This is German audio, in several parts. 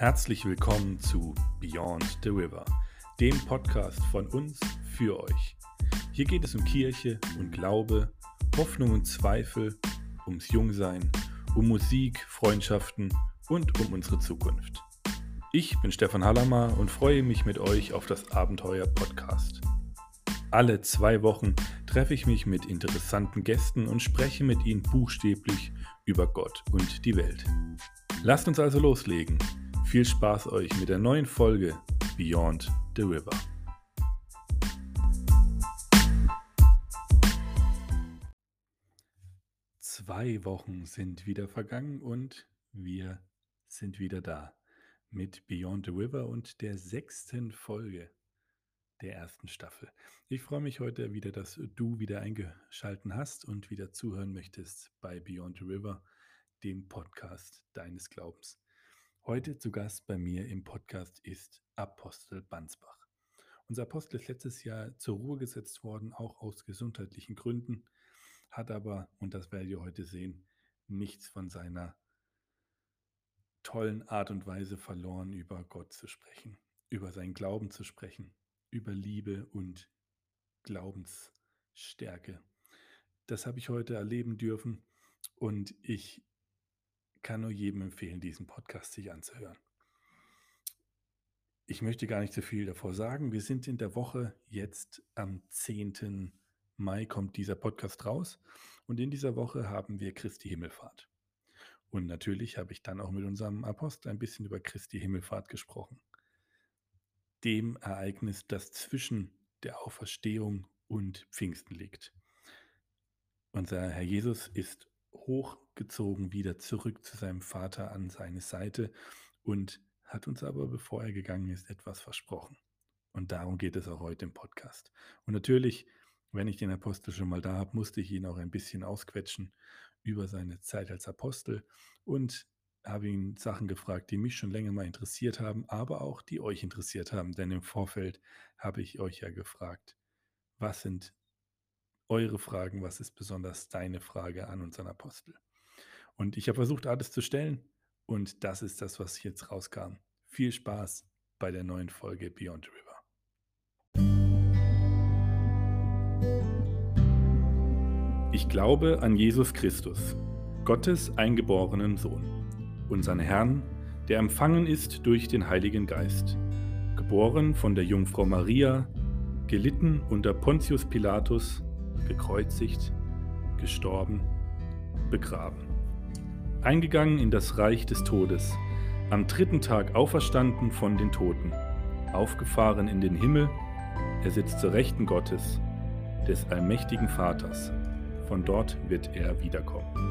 Herzlich willkommen zu Beyond the River, dem Podcast von uns für euch. Hier geht es um Kirche und Glaube, Hoffnung und Zweifel, ums Jungsein, um Musik, Freundschaften und um unsere Zukunft. Ich bin Stefan Hallammer und freue mich mit euch auf das Abenteuer Podcast. Alle zwei Wochen treffe ich mich mit interessanten Gästen und spreche mit ihnen buchstäblich über Gott und die Welt. Lasst uns also loslegen. Viel Spaß euch mit der neuen Folge Beyond the River. Zwei Wochen sind wieder vergangen und wir sind wieder da mit Beyond the River und der sechsten Folge der ersten Staffel. Ich freue mich heute wieder, dass du wieder eingeschalten hast und wieder zuhören möchtest bei Beyond the River dem Podcast deines Glaubens. Heute zu Gast bei mir im Podcast ist Apostel Bansbach. Unser Apostel ist letztes Jahr zur Ruhe gesetzt worden, auch aus gesundheitlichen Gründen, hat aber, und das werdet ihr heute sehen, nichts von seiner tollen Art und Weise verloren, über Gott zu sprechen, über seinen Glauben zu sprechen, über Liebe und Glaubensstärke. Das habe ich heute erleben dürfen und ich kann nur jedem empfehlen, diesen Podcast sich anzuhören. Ich möchte gar nicht so viel davor sagen. Wir sind in der Woche jetzt am 10. Mai kommt dieser Podcast raus und in dieser Woche haben wir Christi Himmelfahrt. Und natürlich habe ich dann auch mit unserem Apostel ein bisschen über Christi Himmelfahrt gesprochen. Dem Ereignis, das zwischen der Auferstehung und Pfingsten liegt. Unser Herr Jesus ist hochgezogen wieder zurück zu seinem Vater an seine Seite und hat uns aber, bevor er gegangen ist, etwas versprochen. Und darum geht es auch heute im Podcast. Und natürlich, wenn ich den Apostel schon mal da habe, musste ich ihn auch ein bisschen ausquetschen über seine Zeit als Apostel und habe ihn Sachen gefragt, die mich schon länger mal interessiert haben, aber auch die euch interessiert haben. Denn im Vorfeld habe ich euch ja gefragt, was sind eure Fragen, was ist besonders deine Frage an unseren Apostel. Und ich habe versucht, alles zu stellen und das ist das, was jetzt rauskam. Viel Spaß bei der neuen Folge Beyond the River. Ich glaube an Jesus Christus, Gottes eingeborenen Sohn, unseren Herrn, der empfangen ist durch den Heiligen Geist, geboren von der Jungfrau Maria, gelitten unter Pontius Pilatus, gekreuzigt, gestorben, begraben. Eingegangen in das Reich des Todes, am dritten Tag auferstanden von den Toten, aufgefahren in den Himmel, er sitzt zur Rechten Gottes, des allmächtigen Vaters. Von dort wird er wiederkommen.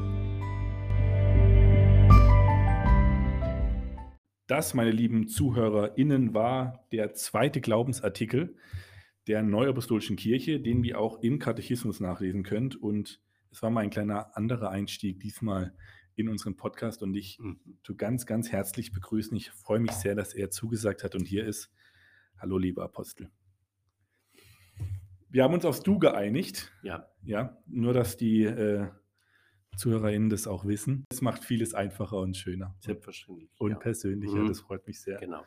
Das, meine lieben ZuhörerInnen, war der zweite Glaubensartikel der Neuapostolischen Kirche, den wir auch im Katechismus nachlesen könnt. Und es war mal ein kleiner anderer Einstieg diesmal in unseren Podcast und ich mhm. tue ganz, ganz herzlich begrüßen. Ich freue mich sehr, dass er zugesagt hat und hier ist. Hallo, lieber Apostel. Wir haben uns aufs Du geeinigt. Ja. Ja, nur dass die äh, ZuhörerInnen das auch wissen. Es macht vieles einfacher und schöner. Selbstverständlich. Und ja. persönlicher. Mhm. Das freut mich sehr. Genau.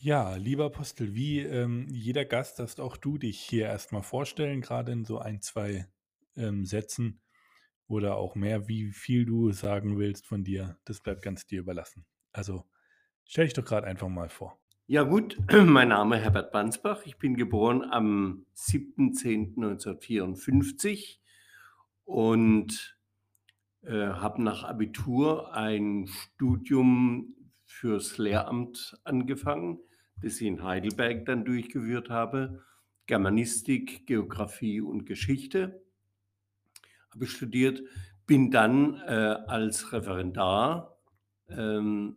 Ja, lieber Apostel, wie ähm, jeder Gast darfst auch du dich hier erstmal vorstellen, gerade in so ein, zwei ähm, Sätzen oder auch mehr, wie viel du sagen willst von dir. Das bleibt ganz dir überlassen. Also stell dich doch gerade einfach mal vor. Ja gut, mein Name ist Herbert Bansbach. Ich bin geboren am 7.10.1954 und äh, habe nach Abitur ein Studium fürs Lehramt angefangen das ich in Heidelberg dann durchgeführt habe. Germanistik, Geografie und Geschichte habe ich studiert, bin dann äh, als Referendar ähm,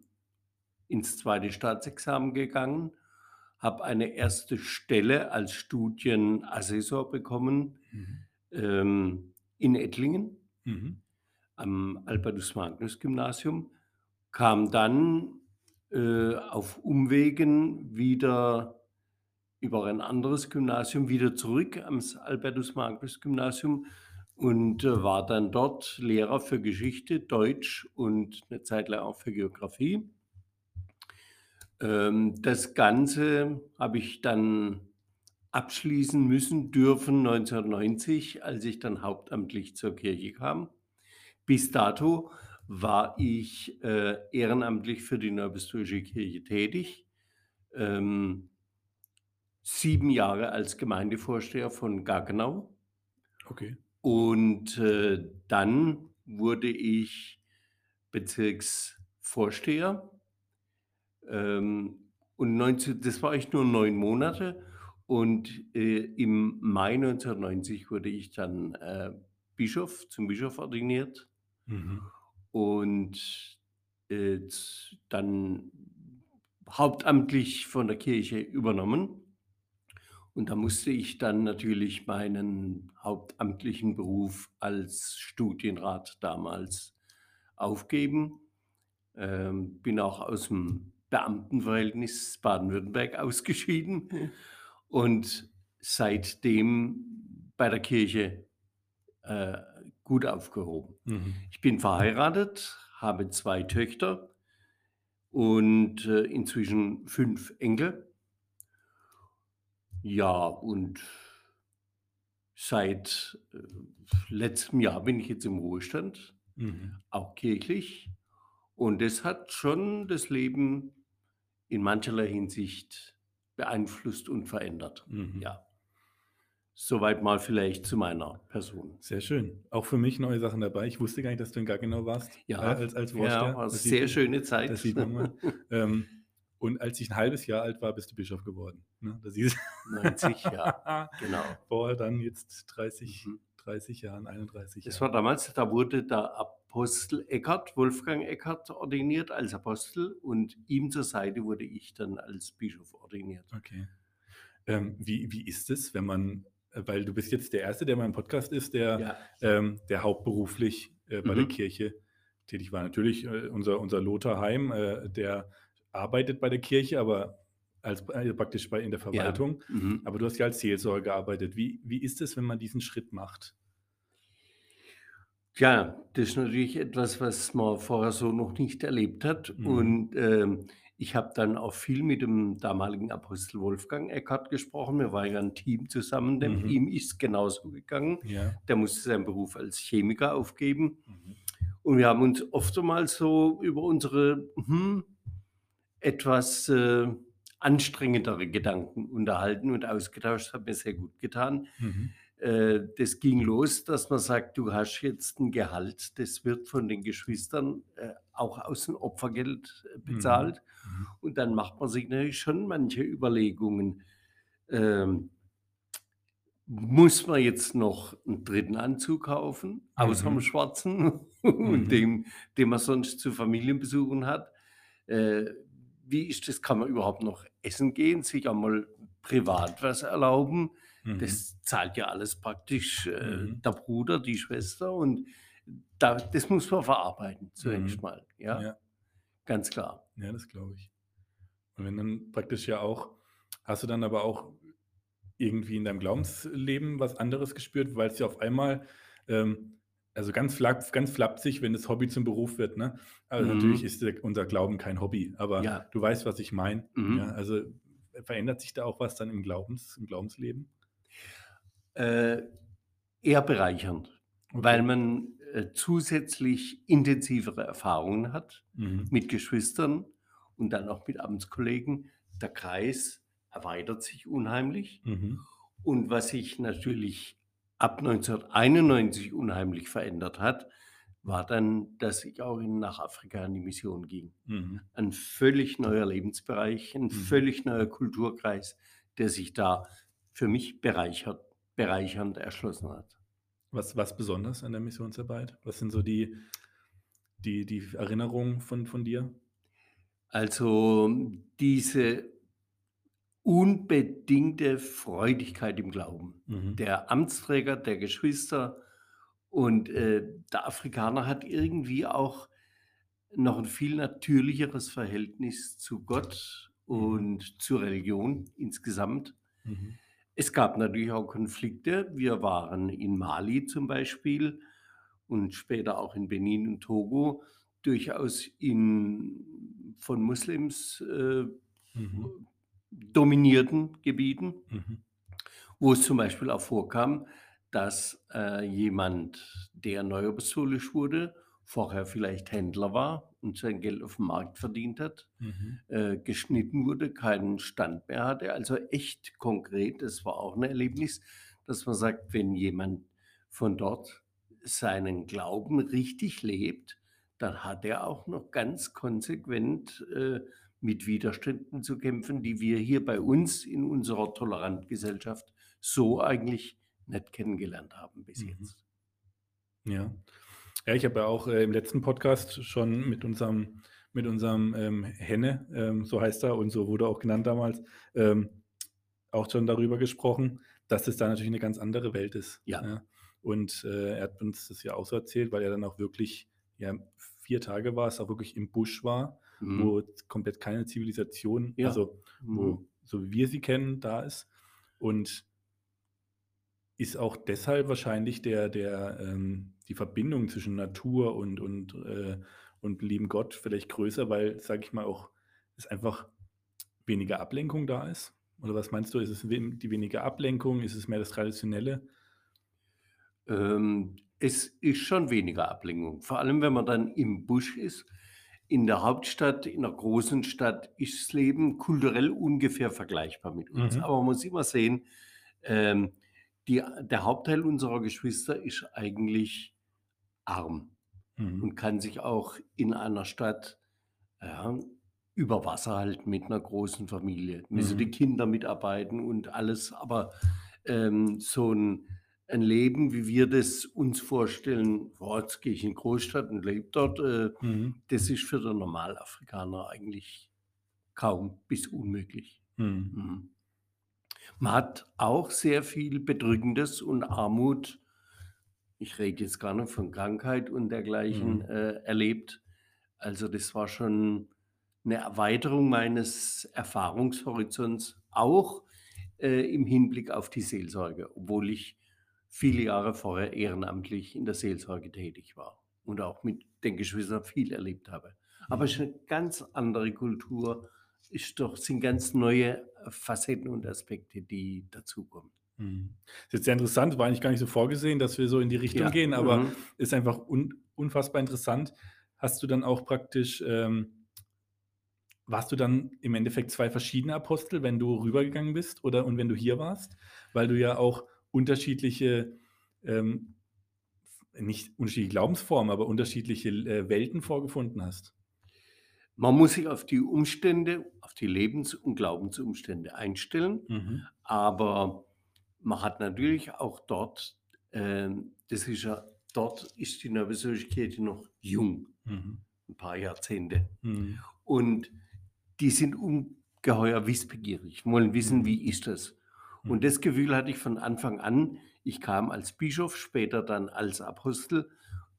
ins zweite Staatsexamen gegangen, habe eine erste Stelle als Studienassessor bekommen mhm. ähm, in Ettlingen mhm. am Albertus Magnus Gymnasium, kam dann äh, auf Umwegen wieder über ein anderes Gymnasium wieder zurück ans Albertus Magnus Gymnasium und äh, war dann dort Lehrer für Geschichte, Deutsch und eine Zeit lang auch für Geografie. Ähm, das Ganze habe ich dann abschließen müssen dürfen 1990, als ich dann hauptamtlich zur Kirche kam. Bis dato war ich, äh, ehrenamtlich für die Neuapostolische Kirche tätig. Ähm 7 Jahre als Gemeindevorsteher von Gaggenau. Okay. Und, äh, dann wurde ich Bezirksvorsteher. Ähm, und 19 das war ich nur 9 Monate und, äh, im Mai 1990 wurde ich dann, äh, Bischof zum Bischof ordiniert. Mhm. Und, äh, dann hauptamtlich von der Kirche übernommen. Und da musste ich dann natürlich meinen hauptamtlichen Beruf als Studienrat damals aufgeben. Ähm, bin auch aus'm Beamtenverhältnis Baden-Württemberg ausgeschieden und seitdem bei der Kirche, äh, gut aufgehoben. Mhm. Ich bin verheiratet, habe 2 Töchter und, äh, inzwischen 5 Enkel. Ja, und seit, äh, letztem Jahr bin ich jetzt im Ruhestand, Mhm. auch kirchlich. Und das hat schon das Leben in mancherlei Hinsicht beeinflusst und verändert. Mhm. Ja. Soweit mal vielleicht zu meiner Person. Sehr schön. Auch für mich neue Sachen dabei. Ich wusste gar nicht, dass du in Gaggenau warst, äh, Ja, als als ja, war Das sehr man schöne Zeit. das sieht man mal. Ähm, und als ich 'n halbes Jahr alt war, bist du Bischof geworden, ne? Da siehst 90, ja, genau. Vor dann jetzt 30 Mhm. 30 Jahren, 31 Das Jahren. war damals da wurde der Apostel Eckart, Wolfgang Eckart ordiniert als Apostel und ihm zur Seite wurde ich dann als Bischof ordiniert. Okay. Ähm, wie wie ist es, wenn man äh, weil du bist jetzt der Erste, der in meinem Podcast ist, der Ja. ähm, der hauptberuflich, äh, bei der Mhm. Kirche tätig war. Natürlich, äh, unser unser Lothar Heim, äh, der arbeitet bei der Kirche, aber als äh, praktisch bei in der Ja. Verwaltung. Mhm. Aber du hast ja als Seelsorger gearbeitet. Wie wie ist es, wenn man diesen Schritt macht? Tja, das ist natürlich etwas, was man vorher so noch nicht erlebt hat. Mhm. Und, ähm, ich habe dann auch viel mit dem damaligen Apostel Wolfgang Eckart gesprochen. Wir waren ja 'n Team zusammen, denn Mhm. ihm ist's genauso gegangen. Ja. Der musste seinen Beruf als Chemiker aufgeben. Mhm. Und wir haben uns oftmals so über unsere, hm, etwas, äh, anstrengendere Gedanken unterhalten und ausgetauscht. Das hat mir sehr gut getan. Mhm. Äh, das ging los, dass man sagt: „Du hast jetzt 'n Gehalt, das wird von den Geschwistern, äh, auch aus'm Opfergeld, äh, Mhm. bezahlt.“ Mhm. Und dann macht man sich natürlich schon manche Überlegungen. Ähm muss man jetzt noch 'n 3. Anzug kaufen, außer Mhm. schwarzen Mhm. und dem, den man sonst zu Familienbesuchen hat? Äh, wie ist das? Kann man überhaupt noch essen gehen, sich einmal privat was erlauben? Mhm. Das zahlt ja alles praktisch, äh, Mhm. der Bruder, die Schwester und da das muss man verarbeiten zunächst Mhm. mal, ja? Ja. Ganz klar. Ja, das glaube ich. Und wenn dann praktisch ja auch hast du dann aber auch irgendwie in deinem Glaubensleben was anderes gespürt, weil's ja auf einmal, ähm also ganz flap ganz flapsig, wenn das Hobby zum Beruf wird, ne? Also natürlich Mhm. ist der unser Glauben kein Hobby, aber Ja. du weißt, was ich meine, Mhm. ja? Also, verändert sich da auch was dann im Glaubens im Glaubensleben? Äh, eher bereichernd, weil man, äh, zusätzlich intensivere Erfahrungen hat Mhm. mit Geschwistern und dann auch mit Amtskollegen. Der Kreis erweitert sich unheimlich. Mhm. Und was sich natürlich ab 1991 unheimlich verändert hat, war dann, dass ich auch in nach Afrika in die Mission ging. Mhm. Ein völlig neuer Lebensbereich, 'n Mhm. völlig neuer Kulturkreis, der sich da für mich bereichert bereichernd erschlossen hat. Was was besonders an der Missionsarbeit? Was sind so die die die Erinnerungen von von dir? Also, diese unbedingte Freudigkeit im Glauben. Mhm. Der Amtsträger, der Geschwister und, äh, der Afrikaner hat irgendwie auch noch 'n viel natürlicheres Verhältnis zu Gott Mhm. und zur Religion insgesamt. Mhm. Es gab natürlich auch Konflikte. Wir waren in Mali zum Beispiel und später auch in Benin und Togo durchaus in von Moslems, äh, Mhm. dominierten Gebieten, Mhm. wo es zum Beispiel auch vorkam, dass äh, jemand, der neu apostolisch wurde, vorher vielleicht Händler war und sein Geld auf dem Markt verdient hat, Mhm. äh, geschnitten wurde, keinen Stand mehr hatte. Also echt konkret, das war auch ein Erlebnis, dass man sagt, wenn jemand von dort seinen Glauben richtig lebt, dann hat er auch noch ganz konsequent äh, mit Widerständen zu kämpfen, die wir hier bei uns in unserer toleranten Gesellschaft so eigentlich nicht kennengelernt haben bis Mhm. jetzt. Ja. Ja, ich habe ja auch äh, im letzten Podcast schon mit unserem, mit unserem ähm, Henne, ähm, so heißt er und so wurde auch genannt damals, ähm, auch schon darüber gesprochen, dass es da natürlich eine ganz andere Welt ist. Ja. Und äh, er hat uns das ja auch so erzählt, weil er dann auch wirklich, ja, vier Tage war es, auch wirklich im Busch war, Mhm. wo komplett keine Zivilisation, Ja. also Mhm. wo, so wie wir sie kennen, da ist. Und ist auch deshalb wahrscheinlich der, der, ähm, die Verbindung zwischen Natur und, und, äh, und lieben Gott vielleicht größer, weil, sage ich mal, auch es einfach weniger Ablenkung da ist? Oder was meinst du? Ist es die weniger Ablenkung? Ist es mehr das Traditionelle? Ähm, es ist schon weniger Ablenkung. Vor allem, wenn man dann im Busch ist. In der Hauptstadt, in einer großen Stadt ist das Leben kulturell ungefähr vergleichbar mit uns. Mhm. Aber man muss immer sehen, ähm, die, der Hauptteil unserer Geschwister ist eigentlich arm Mhm. und kann sich auch in einer Stadt ja, über Wasser halten mit einer großen Familie. Müssen die Mhm. Kinder mitarbeiten und alles. Aber ähm, so ein, ein Leben, wie wir das uns vorstellen, boah, jetzt gehe ich in die Großstadt und lebe dort, äh, Mhm. das ist für den Normalafrikaner eigentlich kaum bis unmöglich. Mhm. Mhm. Man hat auch sehr viel Bedrückendes und Armut, ich rede jetzt gar nicht von Krankheit und dergleichen, Mhm. äh, erlebt. Also das war schon eine Erweiterung meines Erfahrungshorizonts, auch äh, im Hinblick auf die Seelsorge, obwohl ich viele Jahre vorher ehrenamtlich in der Seelsorge tätig war und auch mit den Geschwistern viel erlebt habe. Aber es ist eine ganz andere Kultur, ist doch, sind ganz neue Facetten und Aspekte, die dazukommen. Mhm. Ist jetzt sehr interessant, war eigentlich gar nicht so vorgesehen, dass wir so in die Richtung Ja, gehen, aber mhm. ist einfach un unfassbar interessant. Hast du dann auch praktisch, ähm, warst du dann im Endeffekt zwei verschiedene Apostel, wenn du rübergegangen bist oder und wenn du hier warst? Weil du ja auch unterschiedliche, ähm, nicht unterschiedliche Glaubensformen, aber unterschiedliche äh, Welten vorgefunden hast. Man muss sich auf die Umstände, auf die Lebens- und Glaubensumstände einstellen, Mhm. aber man hat natürlich auch dort, ähm, das ist ja, dort ist die Neubesorgkirche noch jung, Mhm. ein paar Jahrzehnte. Mhm. Und die sind ungeheuer wissbegierig, wollen wissen, Mhm. wie ist das. Mhm. Und das Gefühl hatte ich von Anfang an. Ich kam als Bischof, später dann als Apostel,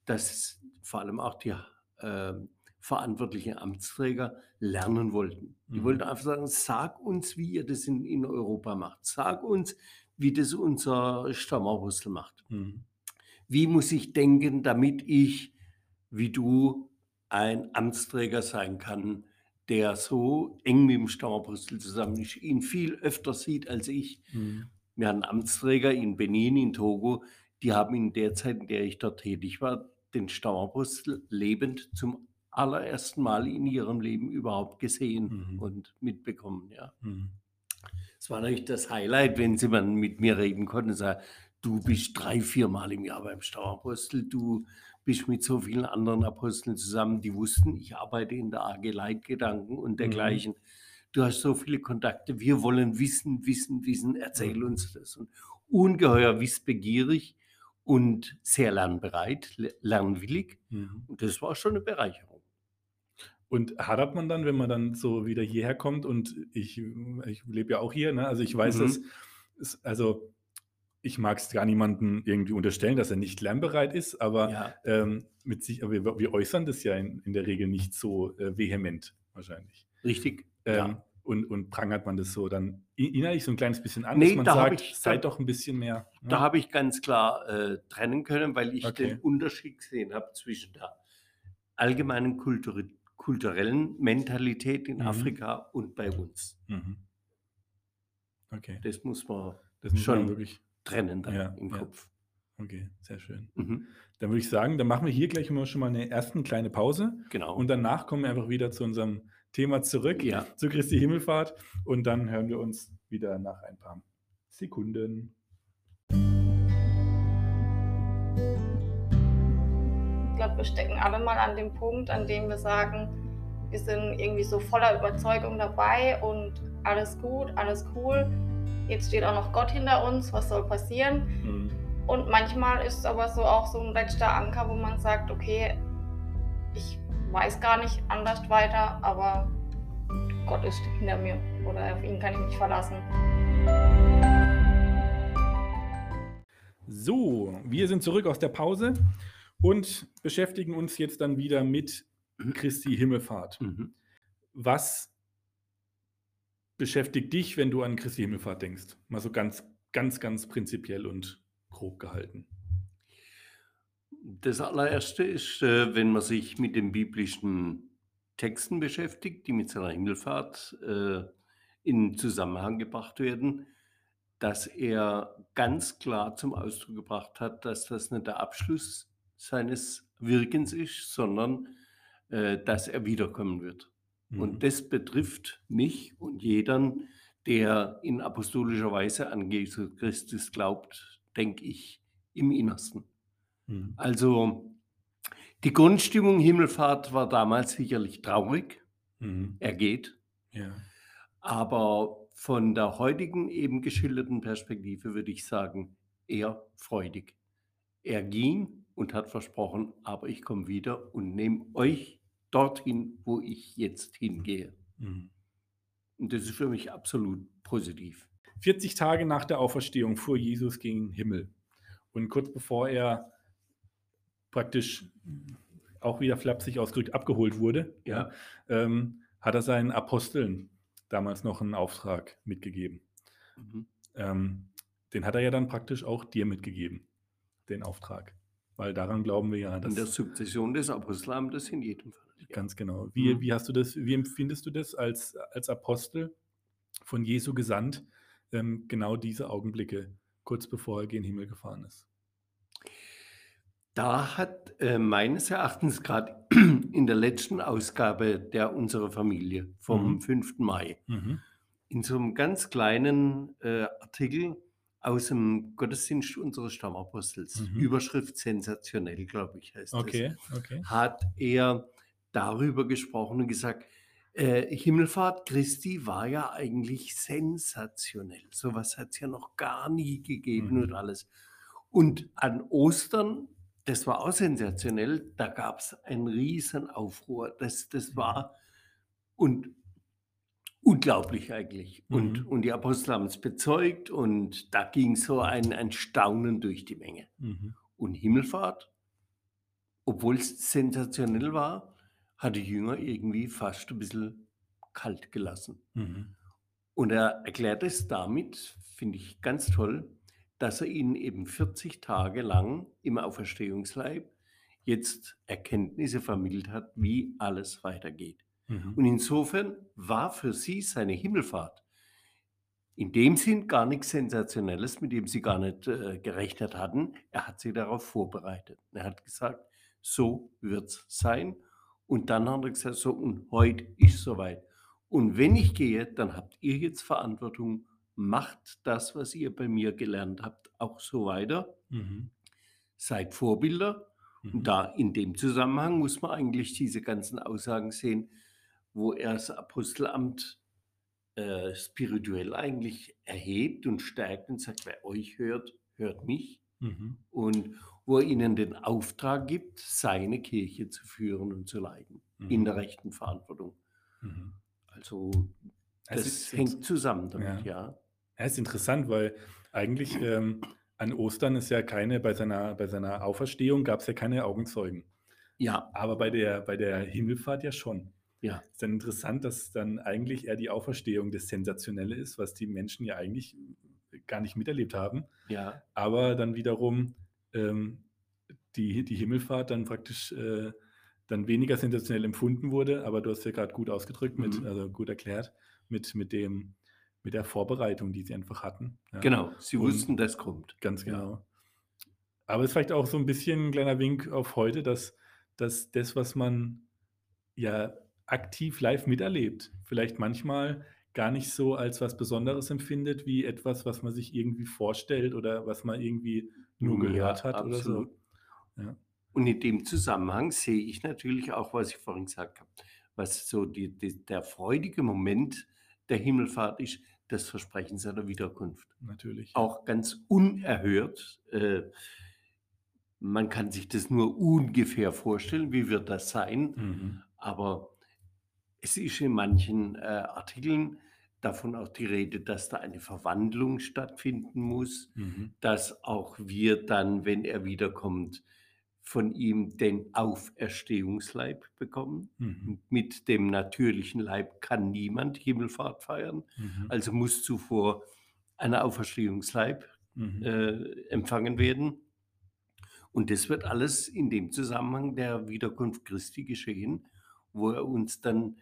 dass vor allem auch die äh, verantwortlichen Amtsträger lernen wollten. Die Mhm. wollten einfach sagen, sag uns, wie ihr das in, in Europa macht. Sag uns, wie das unser Stammapostel macht. Mhm. Wie muss ich denken, damit ich, wie du, ein Amtsträger sein kann, der so eng mit dem Stammapostel zusammen ist, ihn viel öfter sieht als ich. Mhm. Wir hatten Amtsträger in Benin, in Togo, die haben in der Zeit, in der ich dort tätig war, den Stammapostel lebend zum allerersten Mal in ihrem Leben überhaupt gesehen Mhm. und mitbekommen. Ja. Mhm. Es war natürlich das Highlight, wenn sie dann mit mir reden konnten und sagen, du bist drei, vier Mal im Jahr beim Stauapostel, du bist mit so vielen anderen Aposteln zusammen, die wussten, ich arbeite in der AG Leitgedanken und dergleichen. Du hast so viele Kontakte, wir wollen wissen, wissen, wissen, erzähl Mhm. uns das. Und ungeheuer wissbegierig und sehr lernbereit, le- lernwillig. Mhm. Und das war schon eine Bereicherung. Und hadert man dann, wenn man dann so wieder hierher kommt und ich, ich lebe ja auch hier, ne? Also ich weiß, Mhm. dass es, also ich mag es gar niemandem irgendwie unterstellen, dass er nicht lernbereit ist, aber Ja. ähm, mit sich, aber wir, wir äußern das ja in, in der Regel nicht so äh, vehement wahrscheinlich. Richtig. Ähm, ja. und, und prangert man das so dann in- innerlich so ein kleines bisschen an, Nee, dass man da sagt, ich- seid doch ein bisschen mehr. ne? Da habe ich ganz klar äh, trennen können, weil ich Okay. den Unterschied gesehen habe zwischen der allgemeinen Kultur kulturellen Mentalität in Mhm. Afrika und bei uns. Mhm. Okay. Das muss man Das muss man schon wirklich. trennen dann Ja, im ja. Kopf. Okay, sehr schön. Mhm. Dann würde ich sagen, dann machen wir hier gleich immer schon mal eine erste kleine Pause Genau. und danach kommen wir einfach wieder zu unserem Thema zurück, ja. zu Christi Himmelfahrt und dann hören wir uns wieder nach ein paar Sekunden. Glaube, wir stecken alle mal an dem Punkt, an dem wir sagen, wir sind irgendwie so voller Überzeugung dabei und alles gut, alles cool. Jetzt steht auch noch Gott hinter uns, was soll passieren? Mhm. Und manchmal ist es aber so auch so ein letzter Anker, wo man sagt, okay, ich weiß gar nicht anders weiter, aber Gott ist hinter mir oder auf ihn kann ich mich verlassen. So, wir sind zurück aus der Pause und beschäftigen uns jetzt dann wieder mit Christi Himmelfahrt. Mhm. Was beschäftigt dich, wenn du an Christi Himmelfahrt denkst? Mal so ganz, ganz, ganz prinzipiell und grob gehalten. Das allererste ist, äh, wenn man sich mit den biblischen Texten beschäftigt, die mit seiner Himmelfahrt äh, in Zusammenhang gebracht werden, dass er ganz klar zum Ausdruck gebracht hat, dass das nicht der Abschluss seines Wirkens ist, sondern äh, dass er wiederkommen wird. Mhm. Und das betrifft mich und jeden, der in apostolischer Weise an Jesus Christus glaubt, denke ich, im Innersten. Mhm. Also die Grundstimmung Himmelfahrt war damals sicherlich traurig, Mhm. er geht, Ja. aber von der heutigen eben geschilderten Perspektive würde ich sagen, eher freudig. Er ging und hat versprochen, aber ich komme wieder und nehme euch dorthin, wo ich jetzt hingehe. Mhm. Und das ist für mich absolut positiv. 40 Tage nach der Auferstehung fuhr Jesus gegen den Himmel. Und kurz bevor er praktisch auch wieder flapsig ausgedrückt abgeholt wurde, Ja. ähm, hat er seinen Aposteln damals noch einen Auftrag mitgegeben. Mhm. Ähm, den hat er ja dann praktisch auch dir mitgegeben, den Auftrag. Weil daran glauben wir ja, In der dass Sukzession des Apostelamtes in jedem Fall. Ja. ganz genau. Wie, Mhm. wie hast du das, wie empfindest du das als, als Apostel von Jesu gesandt, ähm, genau diese Augenblicke, kurz bevor er gen Himmel gefahren ist? Da hat äh, meines Erachtens gerade in der letzten Ausgabe der Unsere Familie vom Mhm. 5. Mai Mhm. in so einem ganz kleinen äh, Artikel aus dem Gottesdienst unseres Stammapostels, Mhm. Überschrift sensationell, glaube ich, heißt Okay, okay. es, hat er darüber gesprochen und gesagt, äh, Himmelfahrt Christi war ja eigentlich sensationell. Sowas hat es ja noch gar nie gegeben Mhm. und alles. Und an Ostern, das war auch sensationell, da gab es einen riesen Aufruhr. Das, das Mhm. war und unglaublich eigentlich. Und, Mhm. und die Apostel haben es bezeugt und da ging so ein, ein Staunen durch die Menge. Mhm. Und Himmelfahrt, obwohl es sensationell war, hat die Jünger irgendwie fast ein bisschen kalt gelassen. Mhm. Und er erklärt es damit, finde ich ganz toll, dass er ihnen eben 40 Tage lang im Auferstehungsleib jetzt Erkenntnisse vermittelt hat, wie alles weitergeht. Mhm. Und insofern war für sie seine Himmelfahrt in dem Sinn gar nichts Sensationelles, mit dem sie gar nicht äh, gerechnet hatten. Er hat sie darauf vorbereitet. Er hat gesagt, so wird es sein. Und dann hat er gesagt, so, und heute ist soweit. Und wenn ich gehe, dann habt ihr jetzt Verantwortung, macht das, was ihr bei mir gelernt habt, auch so weiter. Mhm. Seid Vorbilder. Mhm. Und da in dem Zusammenhang muss man eigentlich diese ganzen Aussagen sehen, wo er das Apostelamt äh, spirituell eigentlich erhebt und stärkt und sagt, wer euch hört, hört mich. Mhm. Und wo er ihnen den Auftrag gibt, seine Kirche zu führen und zu leiten, in Mhm. der rechten Verantwortung. Mhm. Also Es das ist- hängt zusammen damit, Ja. ja. Ja, ist interessant, weil eigentlich ähm, an Ostern ist ja keine, bei seiner, bei seiner Auferstehung gab es ja keine Augenzeugen. Ja, Aber bei der, bei der Himmelfahrt ja schon. Ja, Ist dann interessant, dass dann eigentlich eher die Auferstehung das Sensationelle ist, was die Menschen ja eigentlich gar nicht miterlebt haben. ja. Aber dann wiederum ähm, die, die Himmelfahrt dann praktisch äh, dann weniger sensationell empfunden wurde, aber du hast ja gerade gut ausgedrückt, mit, Mhm. also gut erklärt, mit, mit dem, mit der Vorbereitung, die sie einfach hatten. Ja, Genau, sie Und- wussten, das kommt. Ganz Ja. genau. Aber es ist vielleicht auch so ein bisschen ein kleiner Wink auf heute, dass, dass das, was man ja aktiv live miterlebt, vielleicht manchmal gar nicht so als was Besonderes empfindet, wie etwas, was man sich irgendwie vorstellt oder was man irgendwie nur Ja, gehört hat oder so. absolut. Ja. Und in dem Zusammenhang sehe ich natürlich auch, was ich vorhin gesagt habe, was so die, die, der freudige Moment der Himmelfahrt ist, das Versprechen seiner Wiederkunft. Natürlich. Auch ganz unerhört. Äh, man kann sich das nur ungefähr vorstellen, wie wird das sein, Mhm. aber es ist in manchen äh, Artikeln davon auch die Rede, dass da eine Verwandlung stattfinden muss Mhm. dass auch wir dann, wenn er wiederkommt, von ihm den Auferstehungsleib bekommen. Mhm. Mit dem natürlichen Leib kann niemand Himmelfahrt feiern, Mhm. also muss zuvor ein Auferstehungsleib Mhm. äh, empfangen werden. Und das wird alles in dem Zusammenhang der Wiederkunft Christi geschehen, wo er uns dann,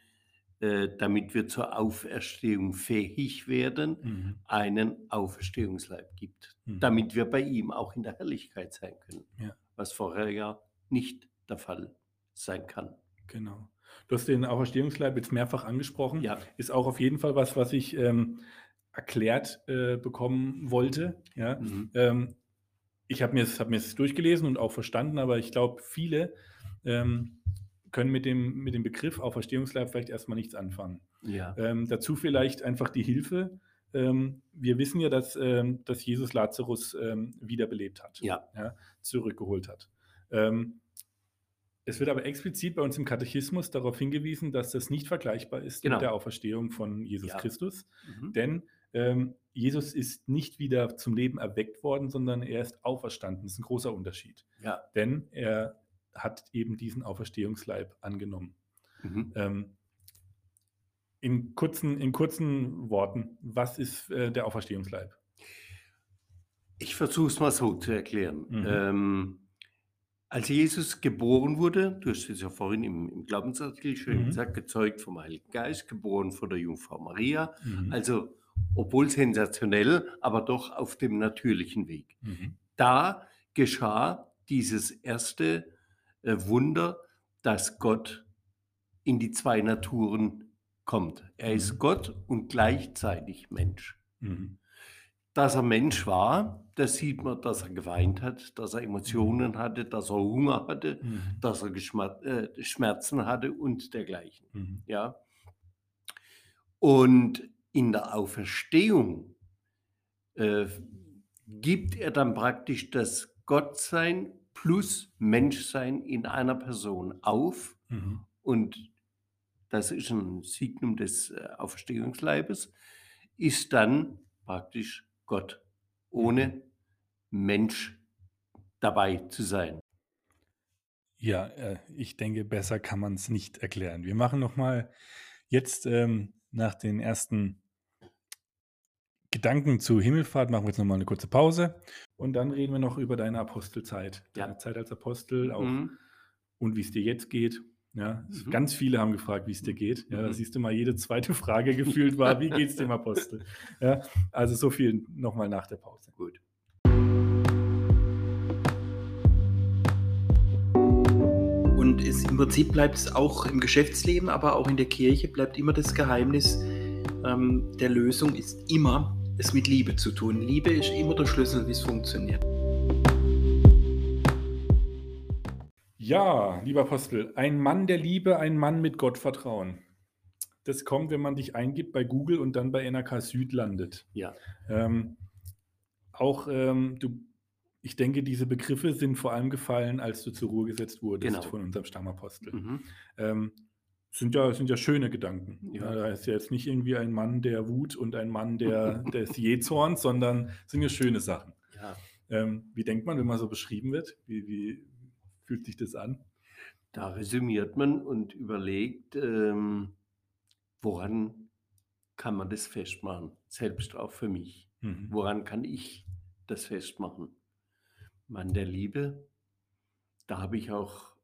damit wir zur Auferstehung fähig werden, Mhm. einen Auferstehungsleib gibt, Mhm. damit wir bei ihm auch in der Herrlichkeit sein können, Ja. was vorher ja nicht der Fall sein kann. Genau. Du hast den Auferstehungsleib jetzt mehrfach angesprochen. Ja, Ist auch auf jeden Fall was, was ich ähm, erklärt äh, bekommen wollte. Ja. mhm. Ähm, ich habe mir es hab mir's durchgelesen und auch verstanden, aber ich glaube, viele ähm, können mit dem, mit dem Begriff Auferstehungsleib vielleicht erstmal nichts anfangen. ja, Ähm, dazu vielleicht einfach die Hilfe. Ähm, wir wissen ja, dass, ähm, dass Jesus Lazarus ähm, wiederbelebt hat, ja, zurückgeholt hat. Ähm, es wird aber explizit bei uns im Katechismus darauf hingewiesen, dass das nicht vergleichbar ist Genau. mit der Auferstehung von Jesus Ja. Christus. mhm. Denn ähm, Jesus ist nicht wieder zum Leben erweckt worden, sondern er ist auferstanden. Das ist ein großer Unterschied. ja, Denn er hat eben diesen Auferstehungsleib angenommen. mhm. Ähm, in, kurzen, in kurzen Worten, was ist äh, der Auferstehungsleib? Ich versuche es mal so zu erklären. Mhm. Ähm, als Jesus geboren wurde, du hast es ja vorhin im, im Glaubensartikel schön Mhm. gesagt, gezeugt vom Heiligen Geist, geboren von der Jungfrau Maria, Mhm. also obwohl sensationell, aber doch auf dem natürlichen Weg. Mhm. da geschah dieses erste äh, Wunder, dass Gott in die zwei Naturen kommt. Er ist Mhm. Gott und gleichzeitig Mensch. Mhm. Dass er Mensch war, das sieht man, dass er geweint hat, dass er Emotionen hatte, dass er Hunger hatte, Mhm. dass er Geschma äh, Schmerzen hatte und dergleichen. Mhm. Ja. Und in der Auferstehung äh, gibt er dann praktisch das Gottsein plus Menschsein in einer Person auf. Mhm. Und das ist ein Signum des äh, Auferstehungsleibes, ist dann praktisch Gott, ohne Mensch dabei zu sein. Ja, äh, ich denke, besser kann man es nicht erklären. Wir machen nochmal jetzt ähm, nach den ersten Gedanken zu Himmelfahrt, machen wir jetzt nochmal eine kurze Pause und dann reden wir noch über deine Apostelzeit, Ja. deine Zeit als Apostel auch Mhm. und wie es dir jetzt geht. Ja, Mhm. ganz viele haben gefragt, wie es dir geht. Ja, da Mhm. siehst du mal, jede zweite Frage gefühlt war, wie geht es dem Apostel? Ja, also so viel nochmal nach der Pause. Gut. Und es, im Prinzip bleibt es auch im Geschäftsleben, aber auch in der Kirche bleibt immer das Geheimnis ähm, der Lösung ist immer, es mit Liebe zu tun. Liebe ist immer der Schlüssel, wie es funktioniert. Ja, lieber Apostel, ein Mann der Liebe, ein Mann mit Gottvertrauen. Das kommt, wenn man dich eingibt bei Google und dann bei NRK Süd landet. Ja. Ähm, auch ähm, du, ich denke, diese Begriffe sind vor allem gefallen, als du zur Ruhe gesetzt wurdest Genau. von unserem Stammapostel. Mhm. Ähm, sind ja, sind ja schöne Gedanken. Ja. Da ist ja jetzt nicht irgendwie ein Mann der Wut und ein Mann der, des Jezorns, sondern sind ja schöne Sachen. Ja. Ähm, wie denkt man, wenn man so beschrieben wird? Wie, wie fühlt sich das an? Da resümiert man und überlegt, ähm, woran kann man das festmachen? Selbst auch für mich. Mhm. Woran kann ich das festmachen? Mann der Liebe, da habe ich auch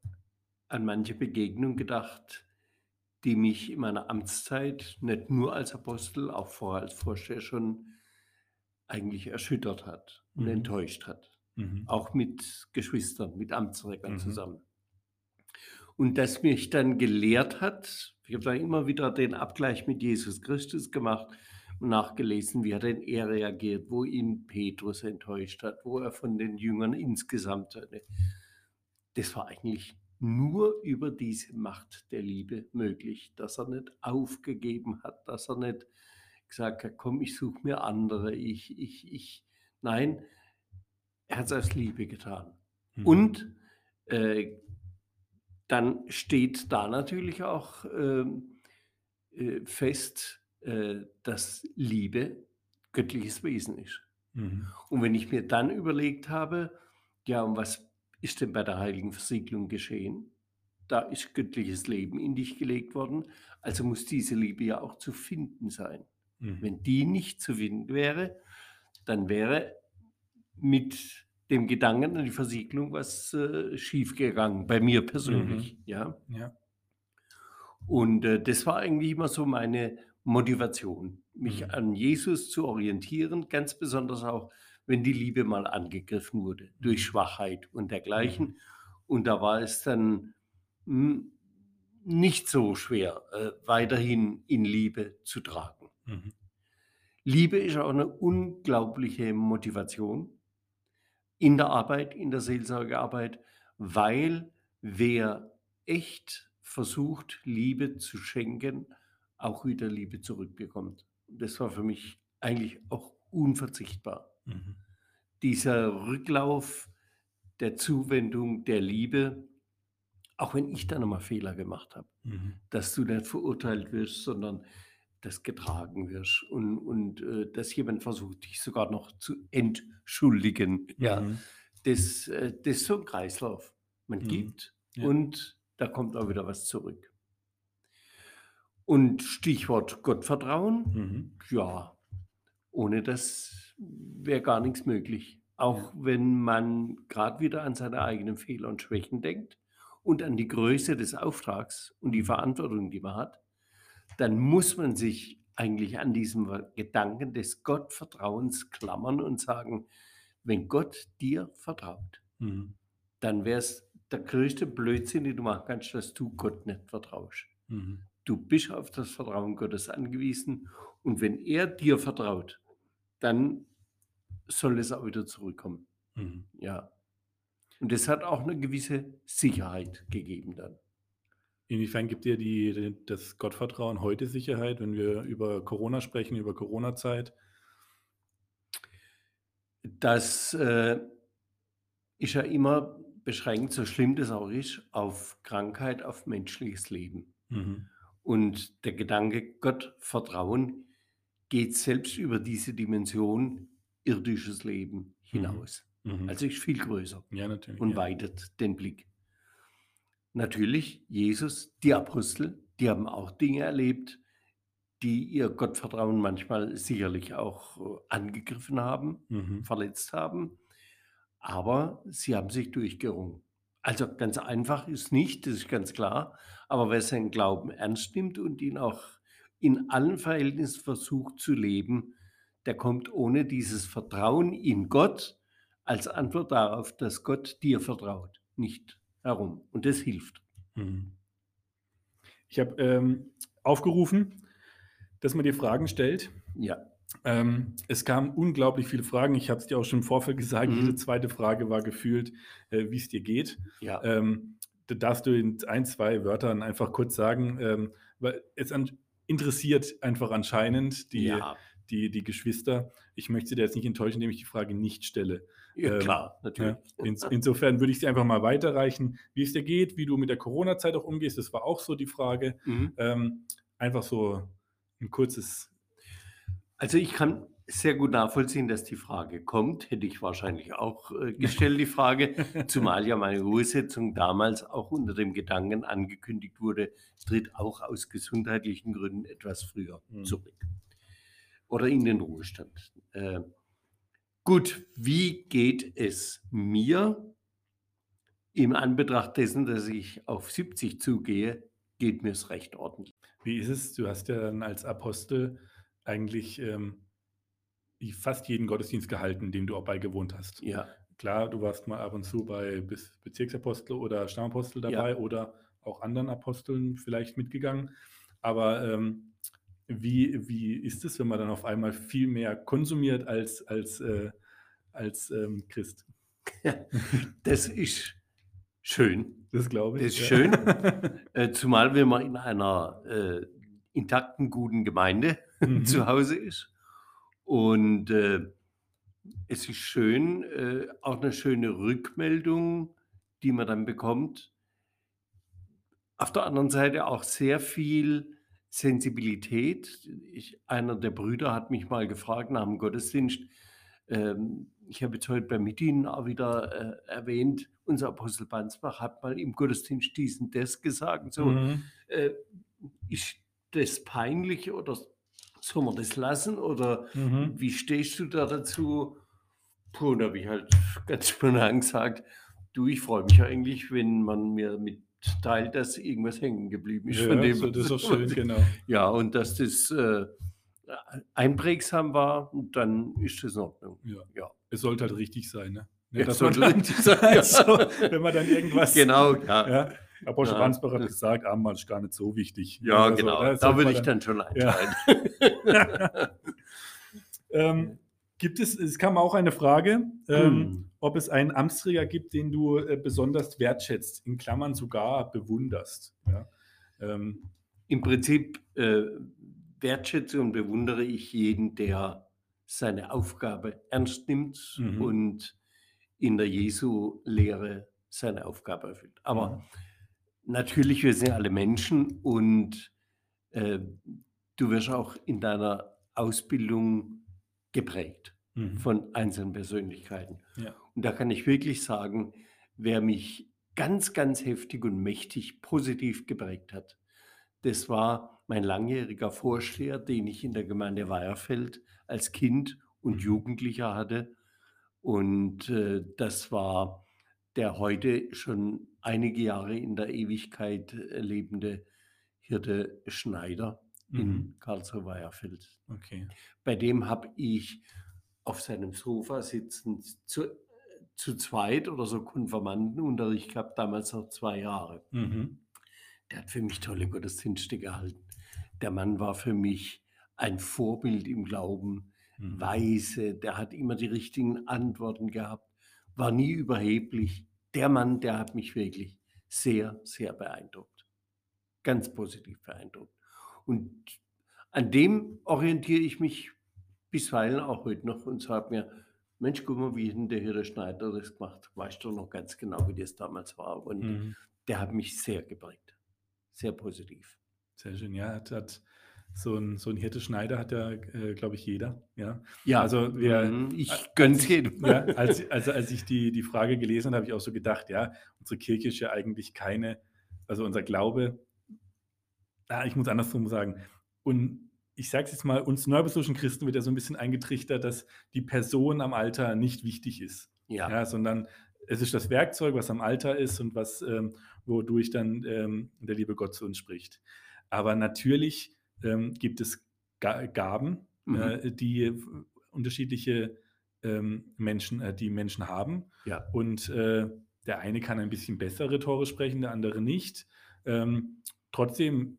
an manche Begegnung gedacht, die mich in meiner Amtszeit nicht nur als Apostel, auch vorher als Vorsteher schon eigentlich erschüttert hat und Mhm. enttäuscht hat. Mhm. Auch mit Geschwistern, mit Amtsträgern Mhm. zusammen. Und das mich dann gelehrt hat, ich habe da immer wieder den Abgleich mit Jesus Christus gemacht und nachgelesen, wie hat denn er reagiert, wo ihn Petrus enttäuscht hat, wo er von den Jüngern insgesamt hatte. Das war eigentlich nur über diese Macht der Liebe möglich, dass er nicht aufgegeben hat, dass er nicht gesagt hat, komm, ich suche mir andere, ich, ich, ich. Nein, er hat es aus Liebe getan. Mhm. Und äh, dann steht da natürlich auch ähm, äh, fest, äh, dass Liebe göttliches Wesen ist. Mhm. Und wenn ich mir dann überlegt habe, ja, und was ist denn bei der heiligen Versiegelung geschehen? Da ist göttliches Leben in dich gelegt worden, also muss diese Liebe ja auch zu finden sein. Mhm. Wenn die nicht zu finden wäre, dann wäre mit dem Gedanken an die Versiegelung was äh, schiefgegangen, bei mir persönlich. Ja? Ja. Und äh, das war eigentlich immer so meine Motivation, mich Mhm. an Jesus zu orientieren, ganz besonders auch, wenn die Liebe mal angegriffen wurde durch Mhm. Schwachheit und dergleichen. Und da war es dann hm, nicht so schwer, äh, weiterhin in Liebe zu tragen. Mhm. Liebe ist auch eine unglaubliche Motivation in der Arbeit, in der Seelsorgearbeit, weil wer echt versucht, Liebe zu schenken, auch wieder Liebe zurückbekommt. Das war für mich eigentlich auch unverzichtbar. Mhm. Dieser Rücklauf der Zuwendung, der Liebe, auch wenn ich da nochmal Fehler gemacht habe Mhm. dass du nicht verurteilt wirst, sondern dass getragen wirst und, und äh, dass jemand versucht, dich sogar noch zu entschuldigen. Ja, Mhm. das, äh, das ist so ein Kreislauf. Man Mhm. gibt Ja. und da kommt auch wieder was zurück. Und Stichwort Gottvertrauen, Mhm. ja, ohne das wäre gar nichts möglich. Auch wenn man gerade wieder an seine eigenen Fehler und Schwächen denkt und an die Größe des Auftrags und die Verantwortung, die man hat, dann muss man sich eigentlich an diesem Gedanken des Gottvertrauens klammern und sagen, wenn Gott dir vertraut, Mhm. dann wäre es der größte Blödsinn, den du machen kannst, dass du Gott nicht vertraust. Mhm. Du bist auf das Vertrauen Gottes angewiesen und wenn er dir vertraut, dann soll es auch wieder zurückkommen. Mhm. Ja. Und das hat auch eine gewisse Sicherheit gegeben dann. Inwiefern gibt dir die, das Gottvertrauen heute Sicherheit, wenn wir über Corona sprechen, über Corona-Zeit? Das äh, ist ja immer beschränkt, so schlimm das auch ist, auf Krankheit, auf menschliches Leben. Mhm. Und der Gedanke Gott vertrauen geht selbst über diese Dimension irdisches Leben hinaus. Mhm. Also ist viel größer ja, und ja. weitet den Blick. Natürlich, Jesus, die Apostel, die haben auch Dinge erlebt, die ihr Gottvertrauen manchmal sicherlich auch äh, angegriffen haben, Mhm. verletzt haben, aber sie haben sich durchgerungen. Also ganz einfach ist nicht, das ist ganz klar, aber wer seinen Glauben ernst nimmt und ihn auch in allen Verhältnissen versucht zu leben, der kommt ohne dieses Vertrauen in Gott als Antwort darauf, dass Gott dir vertraut, nicht herum. Und das hilft. Mhm. Ich habe ähm, aufgerufen, dass man dir Fragen stellt. Ja. Ähm, es kamen unglaublich viele Fragen. Ich habe es dir auch schon im Vorfeld gesagt. Mhm. Jede zweite Frage war gefühlt, äh, wie es dir geht. Ja. Ähm, da darfst du in ein, zwei Wörtern einfach kurz sagen, ähm, weil es an, interessiert einfach anscheinend die, ja. die, die Geschwister. Ich möchte dir jetzt nicht enttäuschen, indem ich die Frage nicht stelle. ja, ähm, klar, natürlich. Ja, ins, insofern würde ich sie einfach mal weiterreichen, wie es dir geht, wie du mit der Corona-Zeit auch umgehst. Das war auch so die Frage. Mhm. Ähm, einfach so ein kurzes. Also ich kann sehr gut nachvollziehen, dass die Frage kommt. Hätte ich wahrscheinlich auch äh, gestellt, die Frage. Zumal ja meine Ruhesetzung damals auch unter dem Gedanken angekündigt wurde, tritt auch aus gesundheitlichen Gründen etwas früher Mhm. zurück. Oder in den Ruhestand. Äh, gut, wie geht es mir? im Anbetracht dessen, dass ich auf 70 zugehe, geht mir es recht ordentlich. Wie ist es? Du hast ja dann als Apostel eigentlich ähm, fast jeden Gottesdienst gehalten, dem du auch beigewohnt hast. Ja. Klar, du warst mal ab und zu bei Bez Bezirksapostel oder Stammapostel dabei Ja. oder auch anderen Aposteln vielleicht mitgegangen. Aber ähm, wie, wie ist es, wenn man dann auf einmal viel mehr konsumiert als, als, äh, als ähm, Christ? Das ist schön. Das glaube ich. Das ist ja. schön. Äh, zumal wenn man in einer äh, intakten, guten Gemeinde Mhm. zu Hause ist. Und äh, es ist schön, äh, auch eine schöne Rückmeldung, die man dann bekommt. Auf der anderen Seite auch sehr viel Sensibilität. Ich, einer der Brüder hat mich mal gefragt nach dem Gottesdienst. Ähm, ich habe jetzt heute bei Mitin auch wieder äh, erwähnt, unser Apostel Bansbach hat mal im Gottesdienst dies und das gesagt. So, Mhm. äh, ist das peinlich oder soll man das lassen oder Mhm. wie stehst du da dazu? Puh, da habe ich halt ganz spontan gesagt, du, ich freue mich eigentlich, wenn man mir mitteilt, dass irgendwas hängen geblieben ist. Ja, von dem, so, das ist was schön, genau. Ja, und dass das äh, einprägsam war, dann ist das in Ordnung. Ja. Ja. Es sollte halt richtig sein, ne? Ja, man sollte richtig sein, also, wenn man dann irgendwas. Genau, ja. Ja, Apostel Ja, Ransbach hat gesagt, Abendmahl ist gar nicht so wichtig. Ja, Also, genau. da da sollte würde ich dann schon Ja. einschalten. Ähm, gibt es, es kam auch eine Frage, ähm, Hm. ob es einen Amtsträger gibt, den du äh, besonders wertschätzt, in Klammern sogar bewunderst. Ja? Ähm, Im Prinzip äh, wertschätze und bewundere ich jeden, der seine Aufgabe ernst nimmt Mhm. und in der Jesu-Lehre seine Aufgabe erfüllt. Aber natürlich, wir sind alle Menschen und äh, du wirst auch in deiner Ausbildung geprägt mhm. von einzelnen Persönlichkeiten. Ja. Und da kann ich wirklich sagen, wer mich ganz, ganz heftig und mächtig positiv geprägt hat, das war mein langjähriger Vorsteher, den ich in der Gemeinde Weierfeld als Kind und Mhm. Jugendlicher hatte. Und äh, das war der heute schon einige Jahre in der Ewigkeit äh, lebende Hirte Schneider in Mhm. Karlsruhe Weierfeld Okay. bei dem habe ich auf seinem Sofa sitzend zu, zu zweit oder so Konfirmandenunterricht gehabt, damals noch zwei Jahre. Mhm. Der hat für mich tolle Gottesdienste gehalten. Der Mann war für mich ein Vorbild im Glauben, Mhm. weise, der hat immer die richtigen Antworten gehabt, war nie überheblich. Der Mann, der hat mich wirklich sehr, sehr beeindruckt. Ganz positiv beeindruckt. Und an dem orientiere ich mich bisweilen auch heute noch und sage mir, Mensch, guck mal, wie hat denn der Herr Schneider das gemacht? Weißt du noch ganz genau, wie das damals war. Und Mhm. der hat mich sehr geprägt. Sehr positiv. Sehr schön. Ja, hat, hat so ein, so ein Hirte Schneider hat ja, äh, glaube ich, jeder. Ja. Ja, Also wir- mhm, ich gönn's ich- jedem. Ja, als, also als ich die, die Frage gelesen habe, habe ich auch so gedacht, ja, unsere Kirche ist ja eigentlich keine, also unser Glaube, ah, ich muss andersrum sagen, und ich sage es jetzt mal, uns neubesorgten Christen wird ja so ein bisschen eingetrichtert, dass die Person am Alter nicht wichtig ist, Ja, ja, sondern es ist das Werkzeug, was am Alter ist und was, ähm, wodurch dann ähm, der liebe Gott zu uns spricht. Aber natürlich ähm, gibt es Ga Gaben, Mhm. äh, die unterschiedliche ähm, Menschen, äh, die Menschen haben. Ja. Und äh, der eine kann ein bisschen besser rhetorisch sprechen, der andere nicht. Ähm, trotzdem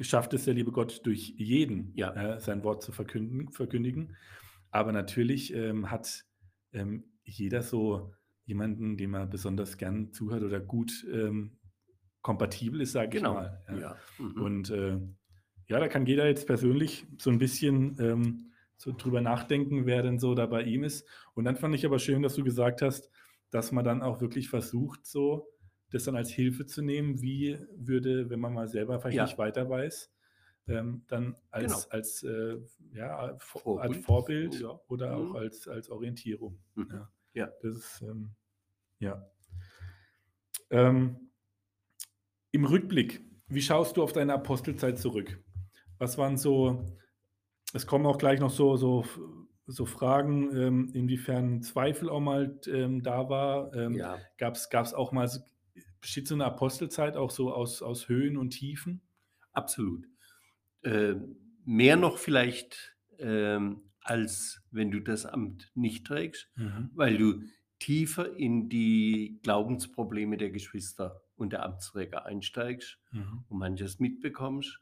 schafft es der liebe Gott durch jeden, Ja. äh, sein Wort zu verkünden, verkündigen. Aber natürlich ähm, hat ähm, jeder so jemanden, dem er besonders gern zuhört oder gut ähm, kompatibel ist, sage genau. ich mal. Ja. Mhm. Und äh, ja, da kann jeder jetzt persönlich so ein bisschen ähm, so drüber nachdenken, wer denn so da bei ihm ist. Und dann fand ich aber schön, dass du gesagt hast, dass man dann auch wirklich versucht, so das dann als Hilfe zu nehmen, wie würde, wenn man mal selber vielleicht Ja. nicht weiter weiß, ähm, dann als, Genau. als, äh, ja, Vor- Vorbild. als Vorbild Ja. oder Mhm. auch als, als Orientierung. Mhm. Ja. Ja. Das ist, ähm, ja. Ähm, Im Rückblick, wie schaust du auf deine Apostelzeit zurück? Was waren so, es kommen auch gleich noch so, so so fragen, ähm, inwiefern Zweifel auch mal ähm, da war. Ähm, Ja. Gab es auch mal, besteht so eine Apostelzeit auch so aus, aus Höhen und Tiefen? Absolut. Äh, mehr noch vielleicht, ähm, als wenn du das Amt nicht trägst, Mhm. weil du tiefer in die Glaubensprobleme der Geschwister und der Amtsträger einsteigst Mhm. und manches mitbekommst.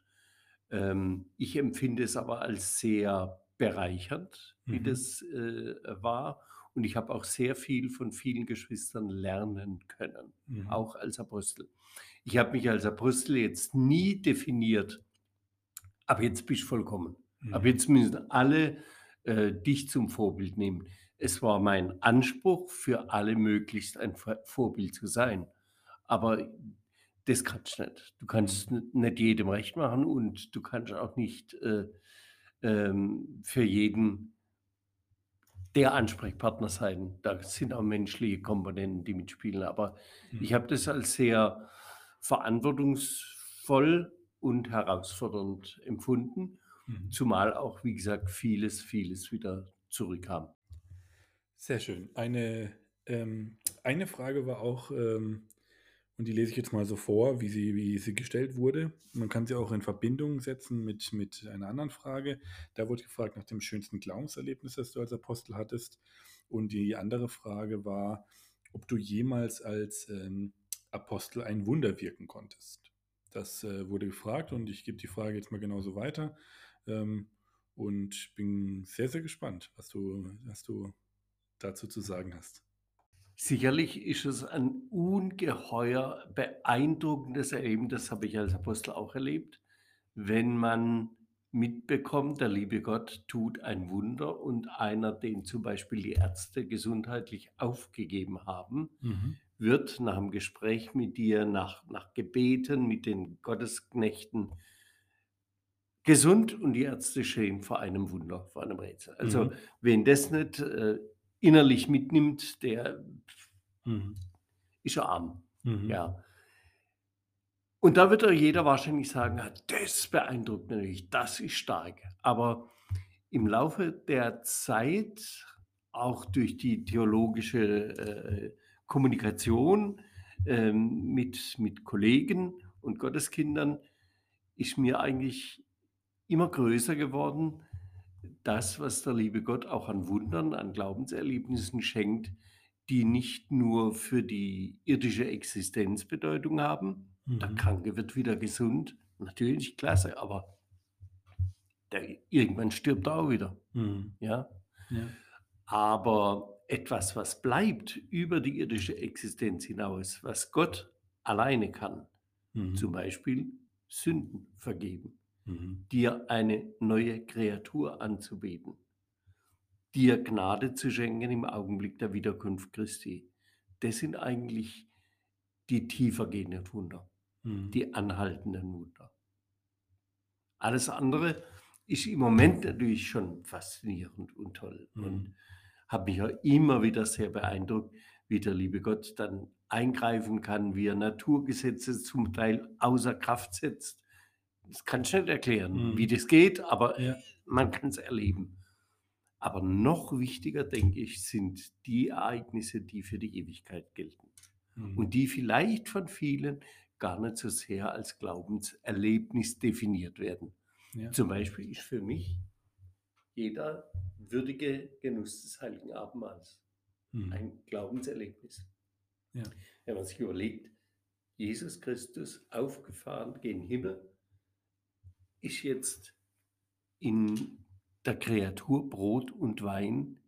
Ähm, ich empfinde es aber als sehr bereichernd, wie Mhm. das äh, war. Und ich habe auch sehr viel von vielen Geschwistern lernen können, Mhm. auch als Apostel. Ich habe mich als Apostel jetzt nie definiert, aber jetzt bist du vollkommen. Aber Mhm. jetzt müssen alle äh, dich zum Vorbild nehmen. Es war mein Anspruch, für alle möglichst ein Vor- Vorbild zu sein. Aber das kannst du nicht. Du kannst nicht jedem recht machen und du kannst auch nicht äh, ähm, für jeden der Ansprechpartner sein. Da sind auch menschliche Komponenten, die mitspielen. Aber ich Mhm. habe das als sehr verantwortungsvoll und herausfordernd empfunden. Mhm. Zumal auch, wie gesagt, vieles, vieles wieder zurückkam. Sehr schön. Eine, ähm, eine Frage war auch, ähm, und die lese ich jetzt mal so vor, wie sie, wie sie gestellt wurde. Man kann sie auch in Verbindung setzen mit, mit einer anderen Frage. Da wurde gefragt nach dem schönsten Glaubenserlebnis, das du als Apostel hattest. Und die andere Frage war, ob du jemals als ähm, Apostel ein Wunder wirken konntest. Das äh, wurde gefragt und ich gebe die Frage jetzt mal genauso weiter. Ähm, und bin sehr, sehr gespannt, was du, was du dazu zu sagen hast. Sicherlich ist es ein ungeheuer beeindruckendes Erleben, das habe ich als Apostel auch erlebt, wenn man mitbekommt, der liebe Gott tut ein Wunder und einer, den zum Beispiel die Ärzte gesundheitlich aufgegeben haben, Mhm. wird nach dem Gespräch mit dir, nach, nach Gebeten mit den Gottesknechten gesund und die Ärzte stehen vor einem Wunder, vor einem Rätsel. Also Mhm. wen das nicht äh, innerlich mitnimmt, der Mhm. ist ja arm. Mhm. Ja. Und da wird doch jeder wahrscheinlich sagen, "Ah, das beeindruckt natürlich, das ist stark. Aber im Laufe der Zeit, auch durch die theologische äh, Kommunikation ähm, mit, mit Kollegen und Gotteskindern, ist mir eigentlich immer größer geworden, das, was der liebe Gott auch an Wundern, an Glaubenserlebnissen schenkt, die nicht nur für die irdische Existenz Bedeutung haben. Der Mhm. Kranke wird wieder gesund. Natürlich, klasse, aber der, irgendwann stirbt er auch wieder. Mhm. Ja? Ja. Aber etwas, was bleibt über die irdische Existenz hinaus, was Gott alleine kann, Mhm. zum Beispiel Sünden vergeben, Mhm. dir eine neue Kreatur anzubieten, dir Gnade zu schenken im Augenblick der Wiederkunft Christi. Das sind eigentlich die tiefer gehenden Wunder, Mhm. die anhaltenden Wunder. Alles andere ist im Moment natürlich schon faszinierend und toll und Mhm. hat mich ja immer wieder sehr beeindruckt, wie der liebe Gott dann eingreifen kann, wie er Naturgesetze zum Teil außer Kraft setzt. Das kann ich nicht erklären, Mhm. wie das geht, aber Ja. man kann es erleben. Aber noch wichtiger, denke ich, sind die Ereignisse, die für die Ewigkeit gelten Mhm. und die vielleicht von vielen gar nicht so sehr als Glaubenserlebnis definiert werden. Ja. Zum Beispiel ist für mich jeder würdige Genuss des Heiligen Abendmahls Mhm. ein Glaubenserlebnis. Ja. Wenn man sich überlegt, Jesus Christus aufgefahren gen Himmel, ist jetzt in der Kreatur Brot und Wein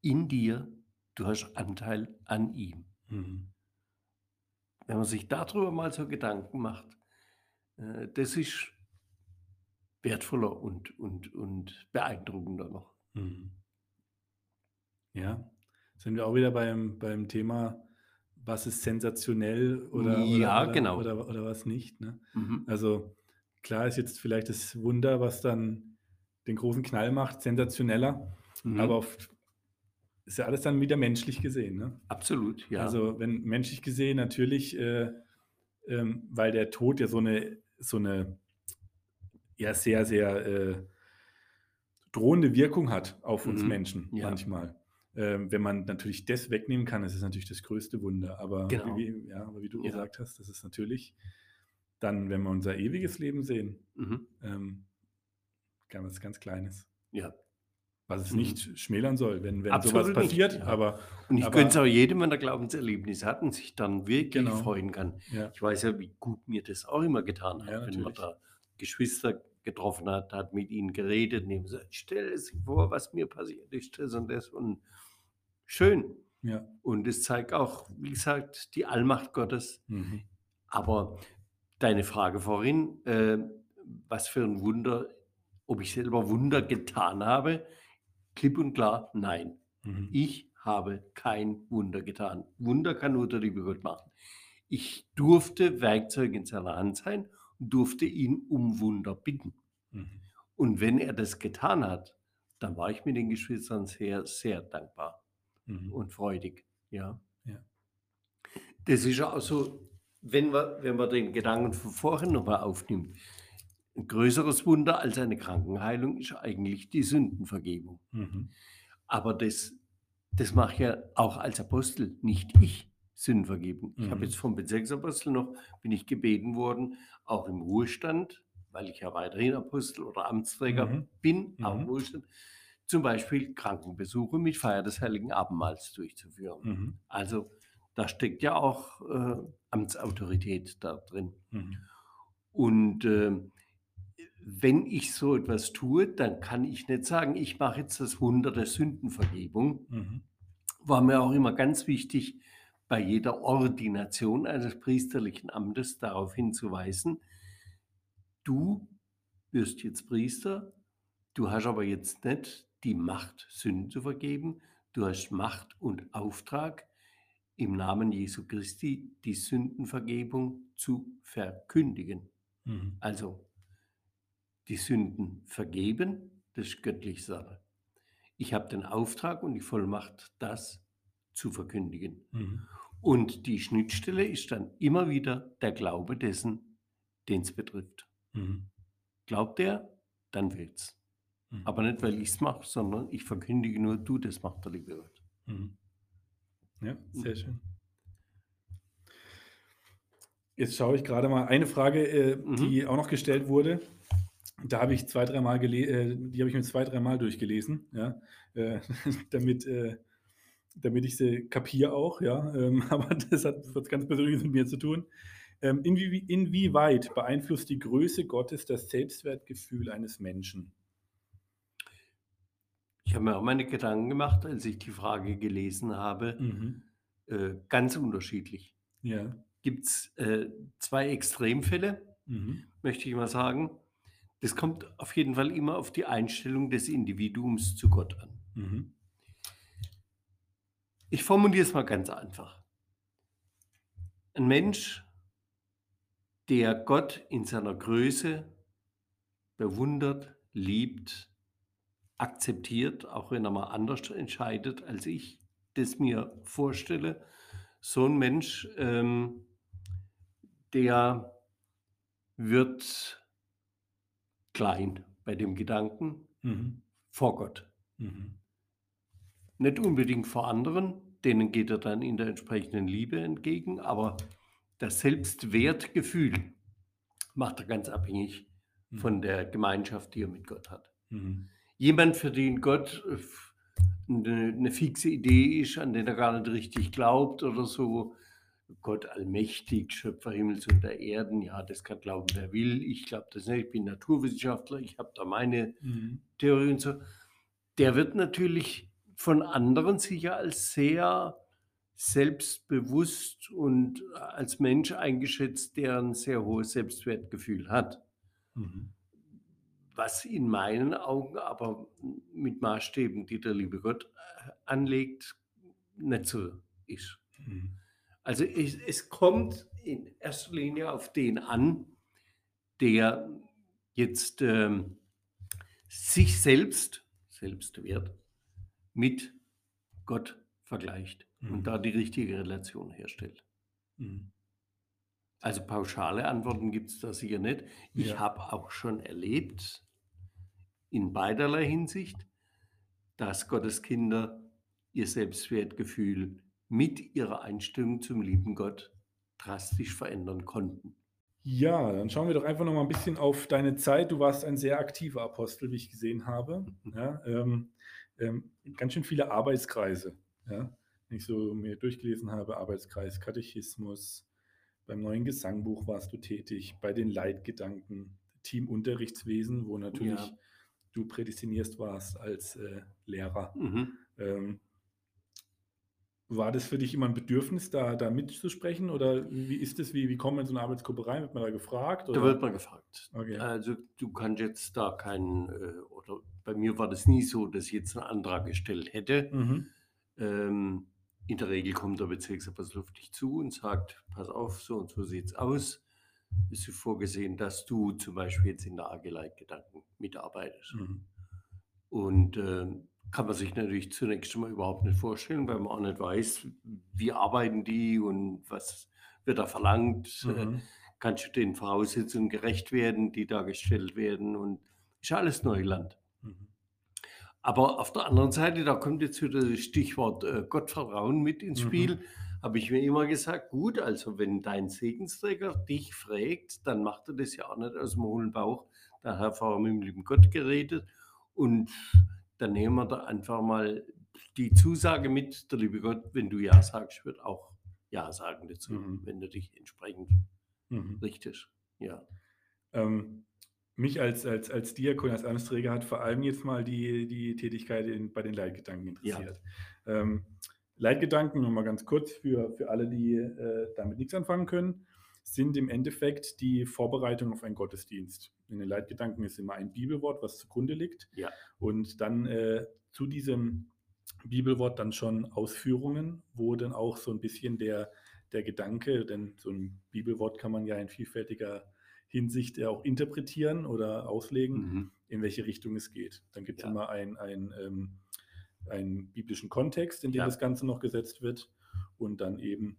in dir, du hast Anteil an ihm. Mhm. Wenn man sich darüber mal so Gedanken macht, äh, das ist wertvoller und, und, und beeindruckender noch. Mhm. Ja, sind wir auch wieder beim, beim Thema, was ist sensationell oder, Ja, oder, oder, genau. oder, oder was nicht. Ne? Mhm. Also klar ist jetzt vielleicht das Wunder, was dann den großen Knall macht, sensationeller, Mhm. aber oft ist ja alles dann wieder menschlich gesehen. Ne? Absolut, ja. Also wenn menschlich gesehen natürlich, äh, ähm, weil der Tod ja so eine, so eine ja sehr, sehr äh, drohende Wirkung hat auf uns Mhm. Menschen Ja. manchmal. Ähm, wenn man natürlich das wegnehmen kann, das ist natürlich das größte Wunder. Aber, Genau. wie, ja, wie du Ja. gesagt hast, das ist natürlich dann, wenn wir unser ewiges Leben sehen, Mhm. ähm, ganz, ganz Kleines. Ja. Was es Mhm. nicht schmälern soll, wenn, wenn Absolut sowas nicht, passiert. ja. Aber Und ich gönne es auch jedem, wenn er Glaubenserlebnis hat und sich dann wirklich Genau. freuen kann. ja, Ich weiß ja, wie gut mir das auch immer getan hat, Ja, wenn man da Geschwister getroffen hat, hat mit ihnen geredet und gesagt, stell sich vor, was mir passiert ist, das und das. Und schön. ja. Und es zeigt auch, wie gesagt, die Allmacht Gottes. Mhm. Aber deine Frage vorhin, äh, was für ein Wunder, ob ich selber Wunder getan habe, klipp und klar, nein. Mhm. Ich habe kein Wunder getan. Wunder kann nur der liebe Gott machen. Ich durfte Werkzeug in seiner Hand sein und durfte ihn um Wunder bitten. Mhm. Und wenn er das getan hat, dann war ich mit den Geschwistern sehr, sehr dankbar Mhm. und freudig. Ja. Ja. Das ist ja auch so, wenn man, wenn man den Gedanken von vorhin nochmal aufnimmt. Ein größeres Wunder als eine Krankenheilung ist eigentlich die Sündenvergebung. Mhm. Aber das, das mache ja auch als Apostel, nicht ich, Sündenvergebung. Ich habe Mhm. jetzt vom Bezirksapostel noch, bin ich gebeten worden, auch im Ruhestand, weil ich ja weiterhin Apostel oder Amtsträger Mhm. bin, auch im Mhm. Ruhestand, zum Beispiel Krankenbesuche mit Feier des Heiligen Abendmahls durchzuführen. Mhm. Also da steckt ja auch äh, Amtsautorität da drin. Mhm. Und ähm, wenn ich so etwas tue, dann kann ich nicht sagen, ich mache jetzt das Wunder der Sündenvergebung. Mhm. War mir auch immer ganz wichtig, bei jeder Ordination eines priesterlichen Amtes darauf hinzuweisen, du wirst jetzt Priester, du hast aber jetzt nicht die Macht, Sünden zu vergeben, du hast Macht und Auftrag, im Namen Jesu Christi die Sündenvergebung zu verkündigen. Mhm. Also die Sünden vergeben, das ist göttliche Sache. Ich habe den Auftrag und die Vollmacht, das zu verkündigen. Mhm. Und die Schnittstelle ist dann immer wieder der Glaube dessen, den es betrifft. Mhm. Glaubt er, dann will's. Mhm. Aber nicht, weil ich es mache, sondern ich verkündige nur, du, das macht der liebe Gott. Mhm. Ja, sehr schön. Jetzt schaue ich gerade mal eine Frage, äh, Mhm. die auch noch gestellt wurde. Da habe ich zwei, dreimal gele äh, die habe ich mir zwei, dreimal durchgelesen, ja, äh, damit, äh, damit ich sie kapiere auch, ja. Ähm, aber das hat was ganz Persönliches mit mir zu tun. Ähm, inwie inwieweit beeinflusst die Größe Gottes das Selbstwertgefühl eines Menschen? Ich habe mir auch meine Gedanken gemacht, als ich die Frage gelesen habe. Mhm. Äh, ganz unterschiedlich. Ja. Gibt es äh, zwei Extremfälle, Mhm. möchte ich mal sagen. Das kommt auf jeden Fall immer auf die Einstellung des Individuums zu Gott an. Mhm. Ich formuliere es mal ganz einfach. Ein Mensch, der Gott in seiner Größe bewundert, liebt, akzeptiert, auch wenn er mal anders entscheidet, als ich das mir vorstelle, so ein Mensch, ähm, der wird klein bei dem Gedanken Mhm. vor Gott. Mhm. Nicht unbedingt vor anderen, denen geht er dann in der entsprechenden Liebe entgegen, aber das Selbstwertgefühl macht er ganz abhängig Mhm. von der Gemeinschaft, die er mit Gott hat. Mhm. Jemand, für den Gott äh, eine, eine fixe Idee ist, an den er gar nicht richtig glaubt oder so, Gott allmächtig, Schöpfer Himmels und der Erden, ja, das kann glauben, wer will. Ich glaube das nicht, ich bin Naturwissenschaftler, ich habe da meine Mhm. Theorie und so, der wird natürlich von anderen sicher als sehr selbstbewusst und als Mensch eingeschätzt, der ein sehr hohes Selbstwertgefühl hat. Mhm. Was in meinen Augen aber mit Maßstäben, die der liebe Gott äh, anlegt, nicht so ist. Mhm. Also es, es kommt in erster Linie auf den an, der jetzt ähm, sich selbst, Selbstwert, mit Gott vergleicht Mhm. und da die richtige Relation herstellt. Mhm. Also pauschale Antworten gibt es da sicher nicht. Ich Ja. habe auch schon erlebt in beiderlei Hinsicht, dass Gottes Kinder ihr Selbstwertgefühl mit ihrer Einstellung zum lieben Gott drastisch verändern konnten. Ja, dann schauen wir doch einfach noch mal ein bisschen auf deine Zeit. Du warst ein sehr aktiver Apostel, wie ich gesehen habe. Ja, ähm, ähm, ganz schön viele Arbeitskreise. Ja, wenn ich so mir durchgelesen habe, Arbeitskreis Katechismus, beim neuen Gesangbuch warst du tätig, bei den Leitgedanken, Team Unterrichtswesen, wo natürlich Ja. Du prädestinierst warst als äh, Lehrer. Mhm. Ähm, war das für dich immer ein Bedürfnis, da, da mitzusprechen? Oder wie ist es? Wie, wie kommt man in so eine Arbeitsgruppe rein? Wird man da gefragt? Da Oder? wird man gefragt. Okay. Also du kannst jetzt da keinen, äh, oder bei mir war das nie so, dass ich jetzt einen Antrag gestellt hätte. Mhm. Ähm, in der Regel kommt der Bezirksapostel auf dich zu und sagt, pass auf, so und so sieht es aus. Ist es vorgesehen, dass du zum Beispiel jetzt in der AG Leitgedanken mitarbeitest. Mhm. Und ähm, kann man sich natürlich zunächst mal überhaupt nicht vorstellen, weil man auch nicht weiß, wie arbeiten die und was wird da verlangt. Äh, Mhm. kannst du den Voraussetzungen gerecht werden, die da gestellt werden und ist alles Neuland. Mhm. Aber auf der anderen Seite, da kommt jetzt wieder das Stichwort äh, Gottvertrauen mit ins Mhm. Spiel, habe ich mir immer gesagt, gut, also wenn dein Segensträger dich fragt, dann macht er das ja auch nicht aus dem hohlen Bauch. Da hat er mit dem lieben Gott geredet und dann nehmen wir da einfach mal die Zusage mit, der liebe Gott, wenn du Ja sagst, wird auch Ja sagen dazu, Mhm. wenn du dich entsprechend Mhm. richtest. Ja. Ähm, mich als, als, als Diakon, als Amtsträger hat vor allem jetzt mal die, die Tätigkeit in, bei den Leitgedanken interessiert. Ähm, Leitgedanken, nur mal ganz kurz für, für alle, die äh, damit nichts anfangen können, sind im Endeffekt die Vorbereitung auf einen Gottesdienst. In den Leitgedanken ist immer ein Bibelwort, was zugrunde liegt. Ja. Und dann äh, zu diesem Bibelwort dann schon Ausführungen, wo dann auch so ein bisschen der, der Gedanke, denn so ein Bibelwort kann man ja in vielfältiger Hinsicht ja auch interpretieren oder auslegen, Mhm. in welche Richtung es geht. Dann gibt es Ja. immer ein, ein, ähm, einen biblischen Kontext, in dem Ja. das Ganze noch gesetzt wird und dann eben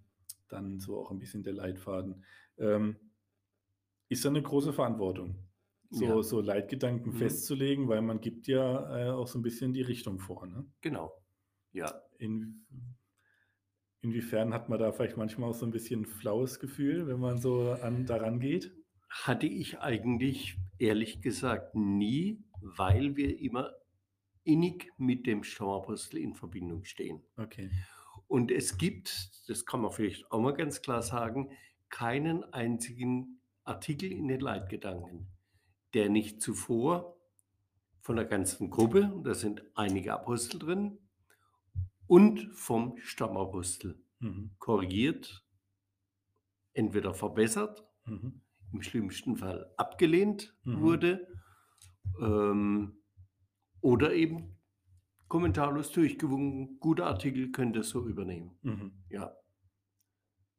dann so auch ein bisschen der Leitfaden. Ähm, ist da eine große Verantwortung, so, Ja. so Leitgedanken Mhm. festzulegen, weil man gibt ja äh, auch so ein bisschen die Richtung vor. Ne? Genau. Ja. In, inwiefern hat man da vielleicht manchmal auch so ein bisschen ein flaues Gefühl, wenn man so an, daran geht? Hatte ich eigentlich ehrlich gesagt nie, weil wir immer innig mit dem Stammapostel in Verbindung stehen. Okay. Und es gibt, das kann man vielleicht auch mal ganz klar sagen, keinen einzigen Artikel in den Leitgedanken, der nicht zuvor von der ganzen Gruppe, da sind einige Apostel drin, und vom Stammapostel Mhm. korrigiert, entweder verbessert Mhm. im schlimmsten Fall abgelehnt Mhm. wurde ähm, oder eben kommentarlos durchgewunken, guter Artikel könnte es so übernehmen. Mhm. Ja,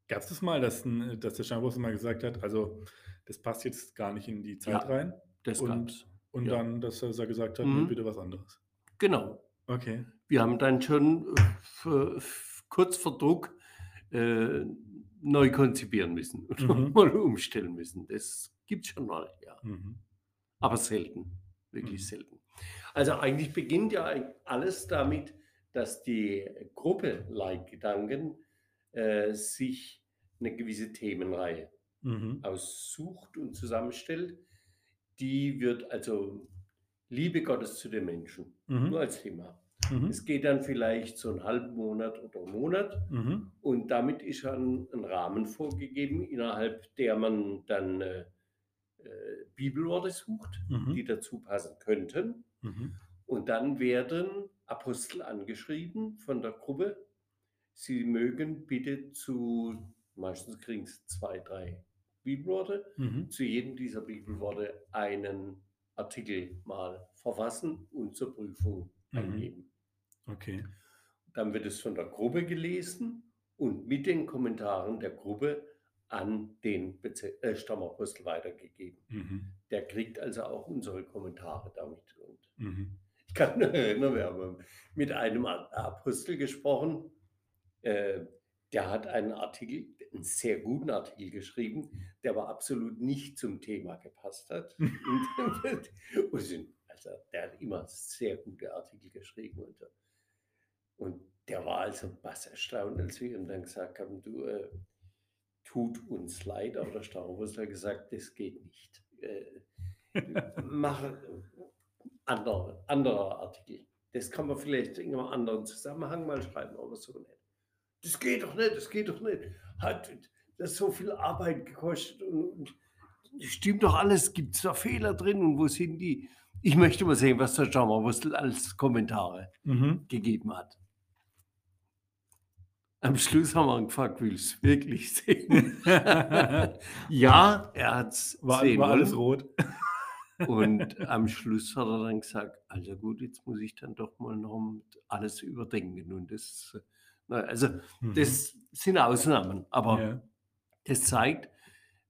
Gab es das mal, dass, ein, dass der Steinboss mal gesagt hat, also das passt jetzt gar nicht in die Zeit Ja, rein? das Und- gab's. Und Ja. dann, dass er gesagt hat, Mhm. nee, bitte was anderes. Genau. Okay. Wir haben dann schon äh, für, kurz vor Druck äh, neu konzipieren müssen oder Mhm. mal umstellen müssen. Das gibt es schon mal, ja. Mhm. Aber selten, wirklich Mhm. selten. Also eigentlich beginnt ja alles damit, dass die Gruppe Leitgedanken äh, sich eine gewisse Themenreihe Mhm. aussucht und zusammenstellt. Die wird also Liebe Gottes zu den Menschen, nur Mhm. als Thema. Mhm. Es geht dann vielleicht so einen halben Monat oder einen Monat Mhm. und damit ist schon ein Rahmen vorgegeben, innerhalb der man dann äh, äh, Bibelworte sucht, die Mhm. dazu passen könnten. Mhm. Und dann werden Apostel angeschrieben von der Gruppe. Sie mögen bitte zu, meistens kriegen sie zwei, drei Bibelworte, Mhm. zu jedem dieser Bibelworte einen Artikel mal verfassen und zur Prüfung Mhm. eingeben. Okay. Dann wird es von der Gruppe gelesen und mit den Kommentaren der Gruppe an den Beze- äh, Stammapostel weitergegeben. Mhm. Der kriegt also auch unsere Kommentare damit. Und Mhm. ich kann mich erinnern, wir haben mit einem Apostel gesprochen, äh, der hat einen Artikel, einen sehr guten Artikel geschrieben, der aber absolut nicht zum Thema gepasst hat. und, und also der hat immer sehr gute Artikel geschrieben und, und der war also was erstaunt, als wir ihm dann gesagt haben, du äh, tut uns leid, aber der Stauwurst hat gesagt, das geht nicht. Äh, mach andere, Artikel. Das kann man vielleicht in einem anderen Zusammenhang mal schreiben, aber so nicht. Das geht doch nicht, das geht doch nicht. Hat das so viel Arbeit gekostet und, und stimmt doch alles, gibt es da Fehler drin und wo sind die? Ich möchte mal sehen, was der Jammerwurstel als Kommentare Mhm. gegeben hat. Am Schluss haben wir gefragt, willst du es wirklich sehen? ja, er hat es War, sehen war alles rot. Und am Schluss hat er dann gesagt, also gut, jetzt muss ich dann doch mal noch alles überdenken. Und das, also Mhm. das sind Ausnahmen, aber ja. das zeigt,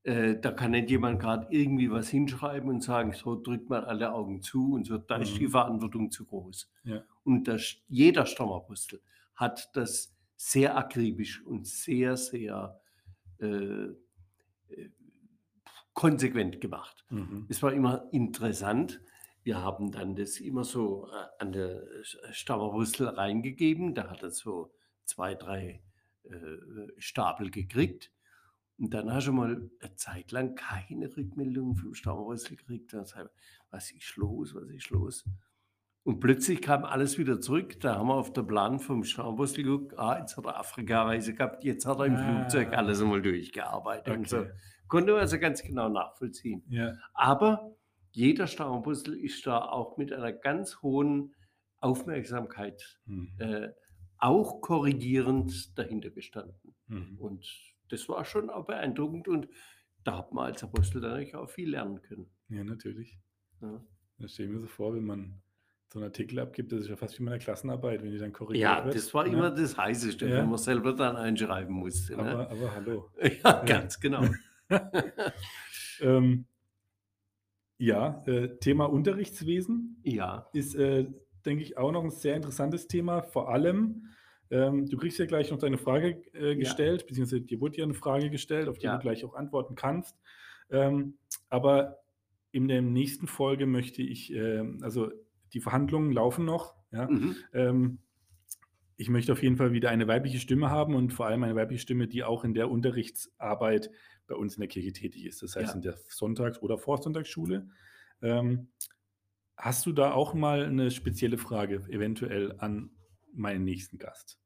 äh, da kann nicht jemand gerade irgendwie was hinschreiben und sagen, so drückt man alle Augen zu und so, da ist die Mhm. Verantwortung zu groß. Ja. Und das, jeder Stammapostel hat das sehr akribisch und sehr, sehr äh, äh, konsequent gemacht. Mhm. Es war immer interessant. Wir haben dann das immer so äh, an der Stammerwurzel reingegeben. Da hat er so zwei, drei äh, Stapel gekriegt. Und dann hast du mal eine Zeit lang keine Rückmeldung vom Stammerwurzel gekriegt. Dann was ist los, was ist los? Und plötzlich kam alles wieder zurück. Da haben wir auf der Plan vom Stammerwurzel geguckt, ah, jetzt hat er Afrika-Reise gehabt, jetzt hat er im Ah. Flugzeug alles einmal durchgearbeitet. Und so. Okay. Konnte man also ganz genau nachvollziehen. Ja. Aber jeder Stauenpuzzle ist da auch mit einer ganz hohen Aufmerksamkeit Mhm. äh, auch korrigierend dahinter gestanden. Mhm. Und das war schon auch beeindruckend und da hat man als Apostel dann auch viel lernen können. Ja, natürlich. Ja, Das stelle ich mir so vor, wenn man so einen Artikel abgibt, das ist ja fast wie meine Klassenarbeit, wenn die dann korrigiert ja wird. das war ne? immer das Heißeste, Ja. wenn man selber dann einschreiben musste. Aber, Ne? aber hallo. Ja, ganz genau. Ähm, ja, äh, Thema Unterrichtswesen Ja, ist, äh, denke ich, auch noch ein sehr interessantes Thema. Vor allem, ähm, du kriegst ja gleich noch deine Frage äh, Ja. gestellt, beziehungsweise dir wurde ja eine Frage gestellt, auf die Ja. du gleich auch antworten kannst. Ähm, aber in der nächsten Folge möchte ich, ähm, also die Verhandlungen laufen noch, ja. mhm. Ähm, ich möchte auf jeden Fall wieder eine weibliche Stimme haben und vor allem eine weibliche Stimme, die auch in der Unterrichtsarbeit bei uns in der Kirche tätig ist. Das heißt Ja. in der Sonntags- oder Vorsonntagsschule. Ähm, hast du da auch mal eine spezielle Frage eventuell an meinen nächsten Gast?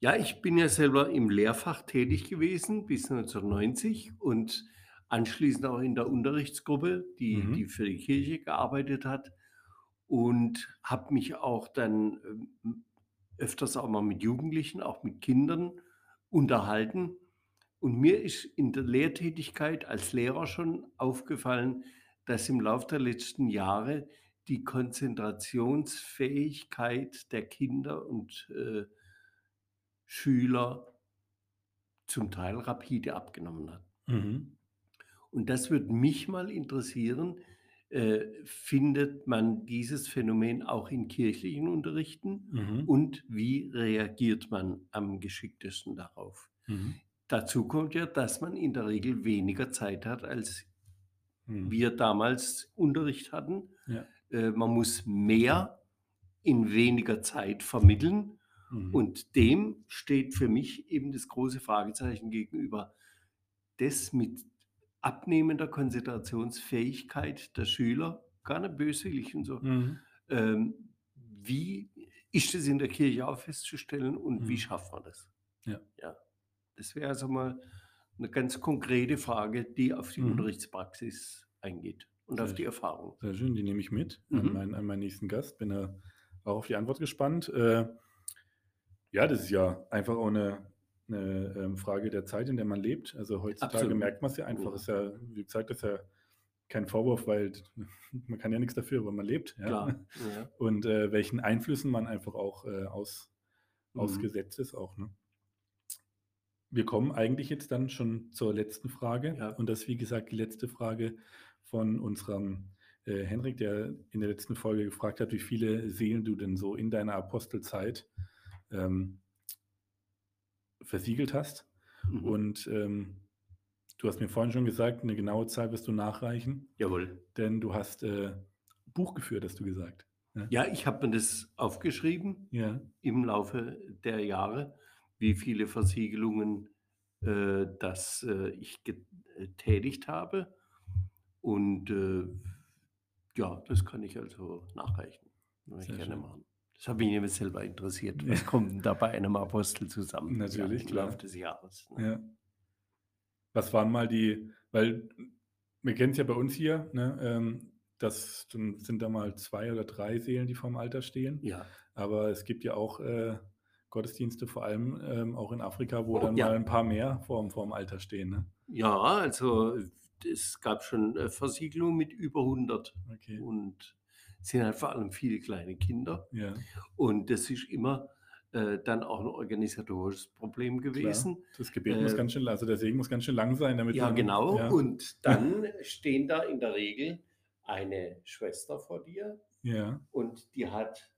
Ja, ich bin ja selber im Lehrfach tätig gewesen bis 1990 und anschließend auch in der Unterrichtsgruppe, die, Mhm. die für die Kirche gearbeitet hat und habe mich auch dann ähm, öfters auch mal mit Jugendlichen, auch mit Kindern unterhalten. Und mir ist in der Lehrtätigkeit als Lehrer schon aufgefallen, dass im Laufe der letzten Jahre die Konzentrationsfähigkeit der Kinder und äh, Schüler zum Teil rapide abgenommen hat. Mhm. Und das würde mich mal interessieren, äh, findet man dieses Phänomen auch in kirchlichen Unterrichten Mhm. und wie reagiert man am geschicktesten darauf? Mhm. Dazu kommt ja, dass man in der Regel weniger Zeit hat, als Mhm. wir damals Unterricht hatten. Ja. Äh, man muss mehr in weniger Zeit vermitteln Mhm. und dem steht für mich eben das große Fragezeichen gegenüber. Das mit abnehmender Konzentrationsfähigkeit der Schüler, gar nicht böswillig und so. Mhm. Ähm, wie ist es in der Kirche auch festzustellen und Mhm. wie schafft man das? Ja. ja. Das wäre also mal eine ganz konkrete Frage, die auf die Mhm. Unterrichtspraxis eingeht und auf Sehr die schön. Erfahrung. Sehr schön, die nehme ich mit an, Mhm. meinen, an meinen nächsten Gast. Bin da auch auf die Antwort gespannt. Äh, ja, das ist ja einfach auch eine, eine ähm, Frage der Zeit, in der man lebt. Also heutzutage Absolut. merkt man es ja einfach. Ist ja, wie gesagt, das ist ja kein Vorwurf, weil man kann ja nichts dafür, weil man lebt. Ja? Klar. Ja. Und äh, welchen Einflüssen man einfach auch äh, aus, Mhm. ausgesetzt ist auch. Ne? Wir kommen eigentlich jetzt dann schon zur letzten Frage. Ja. Und das ist, wie gesagt, die letzte Frage von unserem äh, Henrik, der in der letzten Folge gefragt hat, wie viele Seelen du denn so in deiner Apostelzeit ähm, versiegelt hast. Mhm. Und ähm, du hast mir vorhin schon gesagt, eine genaue Zahl wirst du nachreichen, Jawohl. denn du hast äh, Buch geführt, hast du gesagt. Ja, ich habe mir das aufgeschrieben Ja. im Laufe der Jahre, wie viele Versiegelungen äh, das äh, ich getätigt habe. Und äh, ja, das kann ich also nachreichen. Ich gerne schön. machen. Das hat mich nämlich selber interessiert. Was kommt denn da bei einem Apostel zusammen? Natürlich, im klar. Laufe des Jahres. ne? Ja. Was waren mal die, weil wir kennen es ja bei uns hier, ne, ähm, das sind da mal zwei oder drei Seelen, die vorm Alter stehen. Ja, Aber es gibt ja auch äh, Gottesdienste, vor allem ähm, auch in Afrika, wo Oh, dann ja. mal ein paar mehr vorm, vorm Alter stehen. Ne? ja, also es gab schon äh, Versiegelungen mit über 100 Okay. und sind halt vor allem viele kleine Kinder. Ja, Und das ist immer äh, dann auch ein organisatorisches Problem gewesen. klar. Das Gebet muss Äh, ganz schön, also der Segen muss ganz schön lang sein, damit Ja, man, genau. Ja, Und dann stehen da in der Regel eine Schwester vor dir ja, und die hat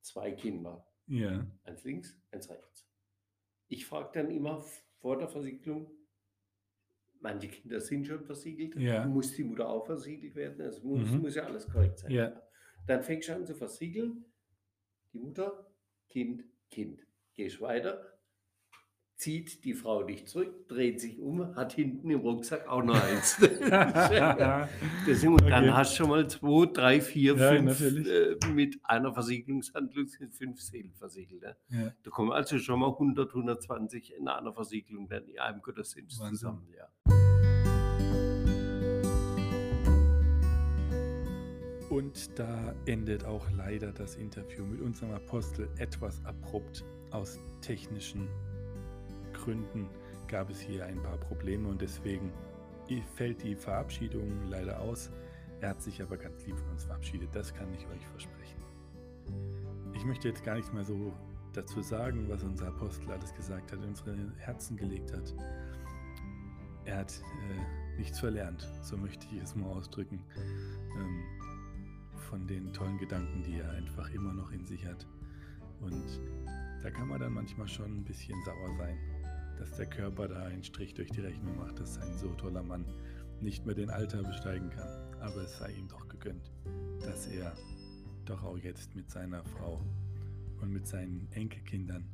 zwei Kinder. ja, Eins links, eins rechts. Ich frage dann immer vor der Versiegelung, manche Kinder sind schon versiegelt, Ja. muss die Mutter auch versiegelt werden? Es muss, Mhm. muss ja alles korrekt sein. Ja. Dann fängst du an zu versiegeln, die Mutter, Kind, Kind. Gehst weiter, zieht die Frau dich zurück, dreht sich um, hat hinten im Rucksack auch noch eins. Deswegen, und dann Okay. hast du schon mal zwei, drei, vier, Ja, fünf äh, mit einer Versiegelungshandlung sind fünf Seelen versiegelt. Ne? ja. Da kommen also schon mal 100, 120 in einer Versiegelung dann in einem Gottesdienst Wahnsinn. zusammen. Ja. Und da endet auch leider das Interview mit unserem Apostel etwas abrupt. Aus technischen Gründen gab es hier ein paar Probleme und deswegen fällt die Verabschiedung leider aus. Er hat sich aber ganz lieb von uns verabschiedet, das kann ich euch versprechen. Ich möchte jetzt gar nichts mehr so dazu sagen, was unser Apostel alles gesagt hat, in unsere Herzen gelegt hat. Er hat äh, nichts verlernt, so möchte ich es mal ausdrücken. Ähm, von den tollen Gedanken, die er einfach immer noch in sich hat. Und da kann man dann manchmal schon ein bisschen sauer sein, dass der Körper da einen Strich durch die Rechnung macht, dass ein so toller Mann nicht mehr den Alter besteigen kann. Aber es sei ihm doch gegönnt, dass er doch auch jetzt mit seiner Frau und mit seinen Enkelkindern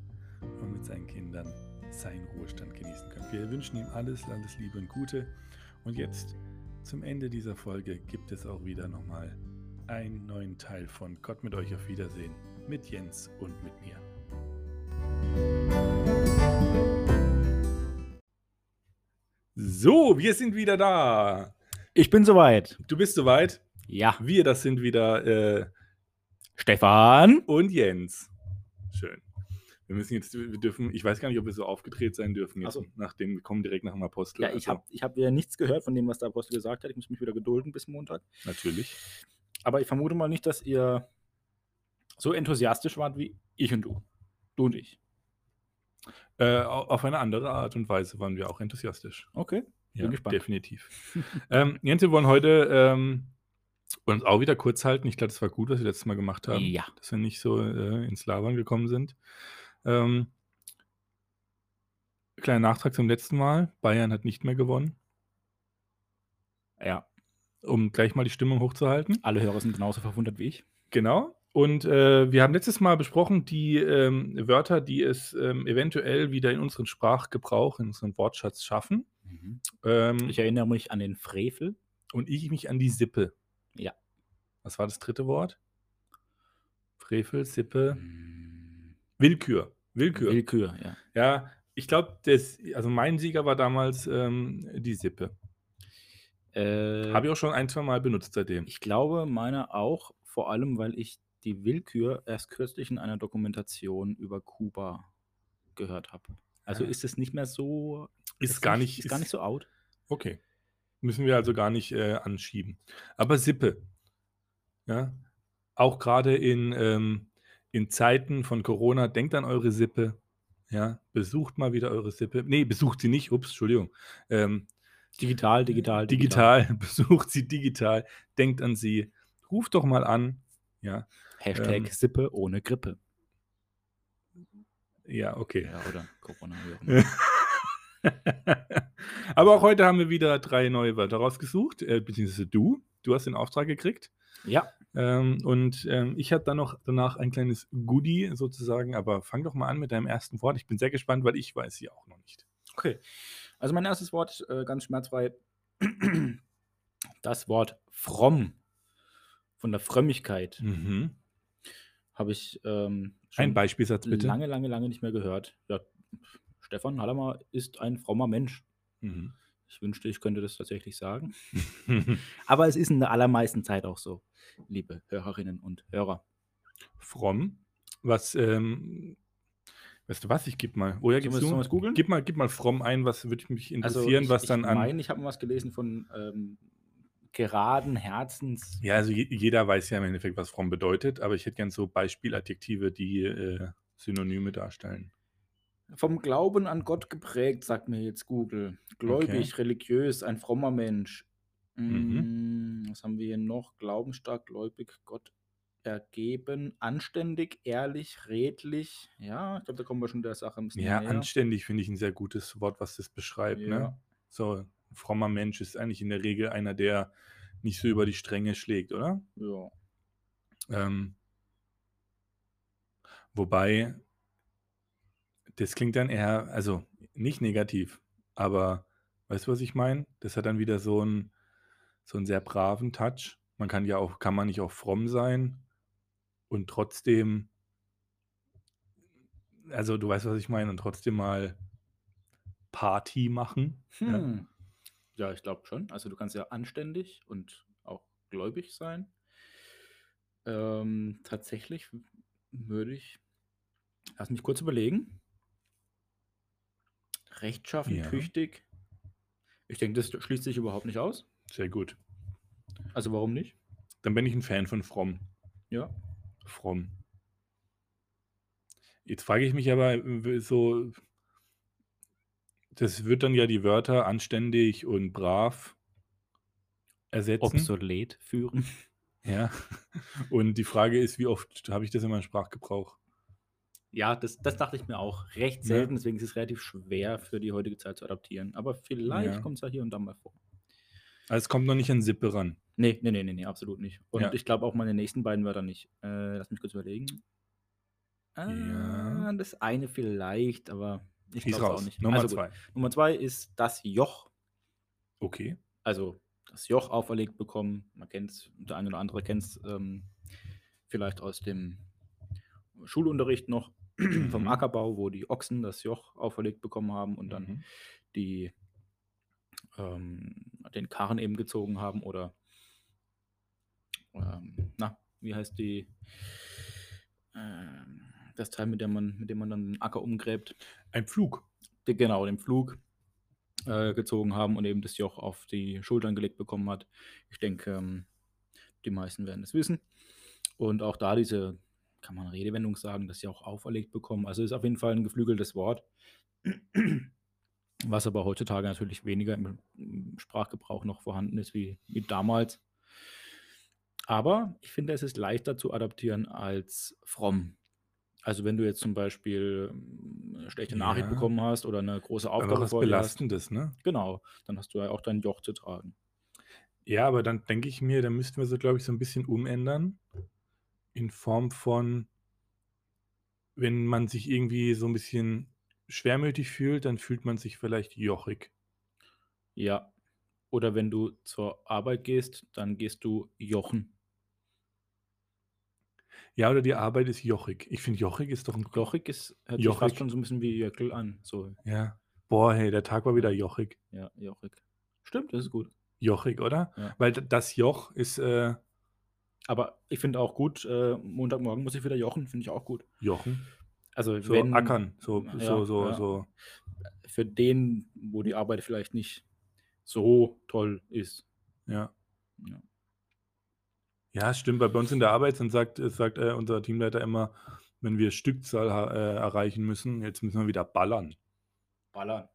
und mit seinen Kindern seinen Ruhestand genießen kann. Wir wünschen ihm alles, alles Liebe und Gute. Und jetzt zum Ende dieser Folge gibt es auch wieder nochmal einen neuen Teil von Gott mit euch auf Wiedersehen mit Jens und mit mir. So, wir sind wieder da. Ich bin soweit. Du bist soweit. Ja. Wir, das sind wieder äh, Stefan. und Jens. Schön. Wir müssen jetzt, wir dürfen, ich weiß gar nicht, ob wir so aufgedreht sein dürfen jetzt. So. Nach dem, wir kommen direkt nach dem Apostel. Ja, ich Also, habe ich hab wieder nichts gehört von dem, was der Apostel gesagt hat. Ich muss mich wieder gedulden bis Montag. Natürlich. Aber ich vermute mal nicht, dass ihr so enthusiastisch wart wie ich und du. Du und ich. Äh, au- auf eine andere Art und Weise waren wir auch enthusiastisch. Okay. Ja, Bin gespannt. definitiv. ähm, Jens, wir wollen heute ähm, uns auch wieder kurz halten. Ich glaube, das war gut, was wir letztes Mal gemacht haben. Ja. Dass wir nicht so äh, ins Labern gekommen sind. Ähm, kleiner Nachtrag zum letzten Mal. Bayern hat nicht mehr gewonnen, Ja. Um gleich mal die Stimmung hochzuhalten. Alle Hörer sind genauso verwundert wie ich. Genau. Und äh, wir haben letztes Mal besprochen, die ähm, Wörter, die es ähm, eventuell wieder in unseren Sprachgebrauch, in unseren Wortschatz schaffen. Ähm, Ich erinnere mich an den Frevel. und ich mich an die Sippe. Ja. Was war das dritte Wort? Frevel, Sippe, Willkür. Willkür. Willkür, ja. Ja, ich glaube, also mein Sieger war damals ähm, die Sippe. Äh, Habe ich auch schon ein, zwei Mal benutzt seitdem. Ich glaube, meiner auch, vor allem, weil ich die Willkür erst kürzlich in einer Dokumentation über Kuba gehört habe. Also Ah. ist es nicht mehr so. Ist gar nicht, ist gar nicht so out. Okay. Müssen wir also gar nicht äh, anschieben. Aber Sippe. Ja. Auch gerade in, ähm, in Zeiten von Corona, denkt an eure Sippe. Ja. Besucht mal wieder eure Sippe. Nee, besucht sie nicht. Ups, Entschuldigung. Ähm, Digital, digital, digital. Besucht sie digital. Denkt an sie. Ruft doch mal an. Ja. Hashtag Ähm. Sippe ohne Grippe. Ja, okay. Ja, oder Corona. Aber auch heute haben wir wieder drei neue Wörter rausgesucht, äh, beziehungsweise du. Du hast den Auftrag gekriegt. Ja. Ähm, und ähm, ich habe dann noch danach ein kleines Goodie sozusagen, aber fang doch mal an mit deinem ersten Wort. Ich bin sehr gespannt, weil ich weiß sie auch noch nicht. Okay. Also mein erstes Wort, äh, ganz schmerzfrei, das Wort fromm. Von der Frömmigkeit Mhm. habe ich ähm, Ein Beispielsatz bitte. lange, lange, lange nicht mehr gehört. Ja, Stefan Hallermer ist ein frommer Mensch. Mhm. Ich wünschte, ich könnte das tatsächlich sagen. Aber es ist in der allermeisten Zeit auch so, liebe Hörerinnen und Hörer. Fromm. Was, ähm, weißt du was? Ich gebe mal. Woher Sollen gibst du? es googeln? Gib mal, gib mal fromm ein, was würde mich interessieren, Also ich, was ich dann an. meine, ich habe mal was gelesen von ähm, geraden Herzens. Ja, also je, jeder weiß ja im Endeffekt, was fromm bedeutet, aber ich hätte gern so Beispieladjektive, die äh, Synonyme darstellen. Vom Glauben an Gott geprägt, sagt mir jetzt Google. Gläubig, religiös, ein frommer Mensch. Mhm. Mm, Was haben wir hier noch? Glaubensstark, gläubig, Gott ergeben, anständig, ehrlich, redlich. Ja, ich glaube, da kommen wir schon der Sache ein bisschen Ja, näher. anständig finde ich ein sehr gutes Wort, was das beschreibt. Ne? Ja. So, ein frommer Mensch ist eigentlich in der Regel einer, der nicht so über die Stränge schlägt, oder? Ja. Ähm, wobei, das klingt dann eher, also nicht negativ, aber weißt du, was ich meine? Das hat dann wieder so einen, so einen sehr braven Touch. Man kann ja auch, kann man nicht auch fromm sein und trotzdem, also du weißt, was ich meine, und trotzdem mal Party machen. Ja. Hm. Ja, ich glaube schon. Also du kannst ja anständig und auch gläubig sein. Ähm, tatsächlich würde ich, lass mich kurz überlegen. Rechtschaffen, Ja. tüchtig. Ich denke, das schließt sich überhaupt nicht aus. Sehr gut. Also warum nicht? Dann bin ich ein Fan von fromm. Ja. Fromm. Jetzt frage ich mich aber äh, so, das wird dann ja die Wörter anständig und brav ersetzen. Obsolet führen. Ja. Und die Frage ist, wie oft habe ich das in meinem Sprachgebrauch? Ja, das, das dachte ich mir auch. Recht Ja. selten, deswegen ist es relativ schwer für die heutige Zeit zu adaptieren. Aber vielleicht Ja. kommt es ja hier und da mal vor. Also es kommt noch nicht an Sippe ran. Nee, nee, nee, nee, nee, absolut nicht. Und Ja. ich glaube auch meine nächsten beiden Wörter nicht. Äh, lass mich kurz überlegen. Ah, Ja. Das eine vielleicht, aber ich Schieß glaube auch nicht. Nummer also gut. zwei. Nummer zwei ist das Joch. Okay. Also das Joch auferlegt bekommen. Man kennt es, der eine oder andere kennt es ähm, vielleicht aus dem Schulunterricht noch vom Mhm. Ackerbau, wo die Ochsen das Joch auferlegt bekommen haben und dann Mhm. die ähm, den Karren eben gezogen haben oder ähm, na, wie heißt die ähm, das Teil, mit dem man, mit dem man dann den Acker umgräbt, Ein Pflug. genau, den Pflug äh, gezogen haben und eben das Joch auf die Schultern gelegt bekommen hat. Ich denke, ähm, die meisten werden es wissen. Und auch da diese, kann man Redewendung sagen, das Joch auferlegt bekommen. Also ist auf jeden Fall ein geflügeltes Wort. Was aber heutzutage natürlich weniger im, im Sprachgebrauch noch vorhanden ist wie, wie damals. Aber ich finde, es ist leichter zu adaptieren als fromm. Also wenn du jetzt zum Beispiel ähm, eine schlechte Nachricht Ja. bekommen hast oder eine große Aber Aufgabe was vor dir hast, Belastendes, ne? genau, dann hast du ja auch dein Joch zu tragen. Ja, aber dann denke ich mir, da müssten wir so, glaube ich, so ein bisschen umändern. In Form von, wenn man sich irgendwie so ein bisschen schwermütig fühlt, dann fühlt man sich vielleicht jochig. Ja. Oder wenn du zur Arbeit gehst, dann gehst du jochen. Ja, oder die Arbeit ist jochig. Ich finde, jochig ist doch ein Jochig ist, hört sich fast Jochig. schon so ein bisschen wie Jöckel an. So, Ja. Boah, hey, der Tag war wieder jochig. ja, jochig. Stimmt, das ist gut. Jochig, oder? Ja. Weil d- das Joch ist äh, Aber ich finde auch gut, äh, Montagmorgen muss ich wieder jochen, finde ich auch gut. Jochen. Also So wenn, ackern. So, Ja, so, so, ja. so. für den, wo die Arbeit vielleicht nicht so toll ist. Ja. Ja. Ja, stimmt. Weil bei uns in der Arbeit dann sagt, äh, sagt äh, unser Teamleiter immer, wenn wir Stückzahl ha- äh, erreichen müssen, jetzt müssen wir wieder ballern. Ballern.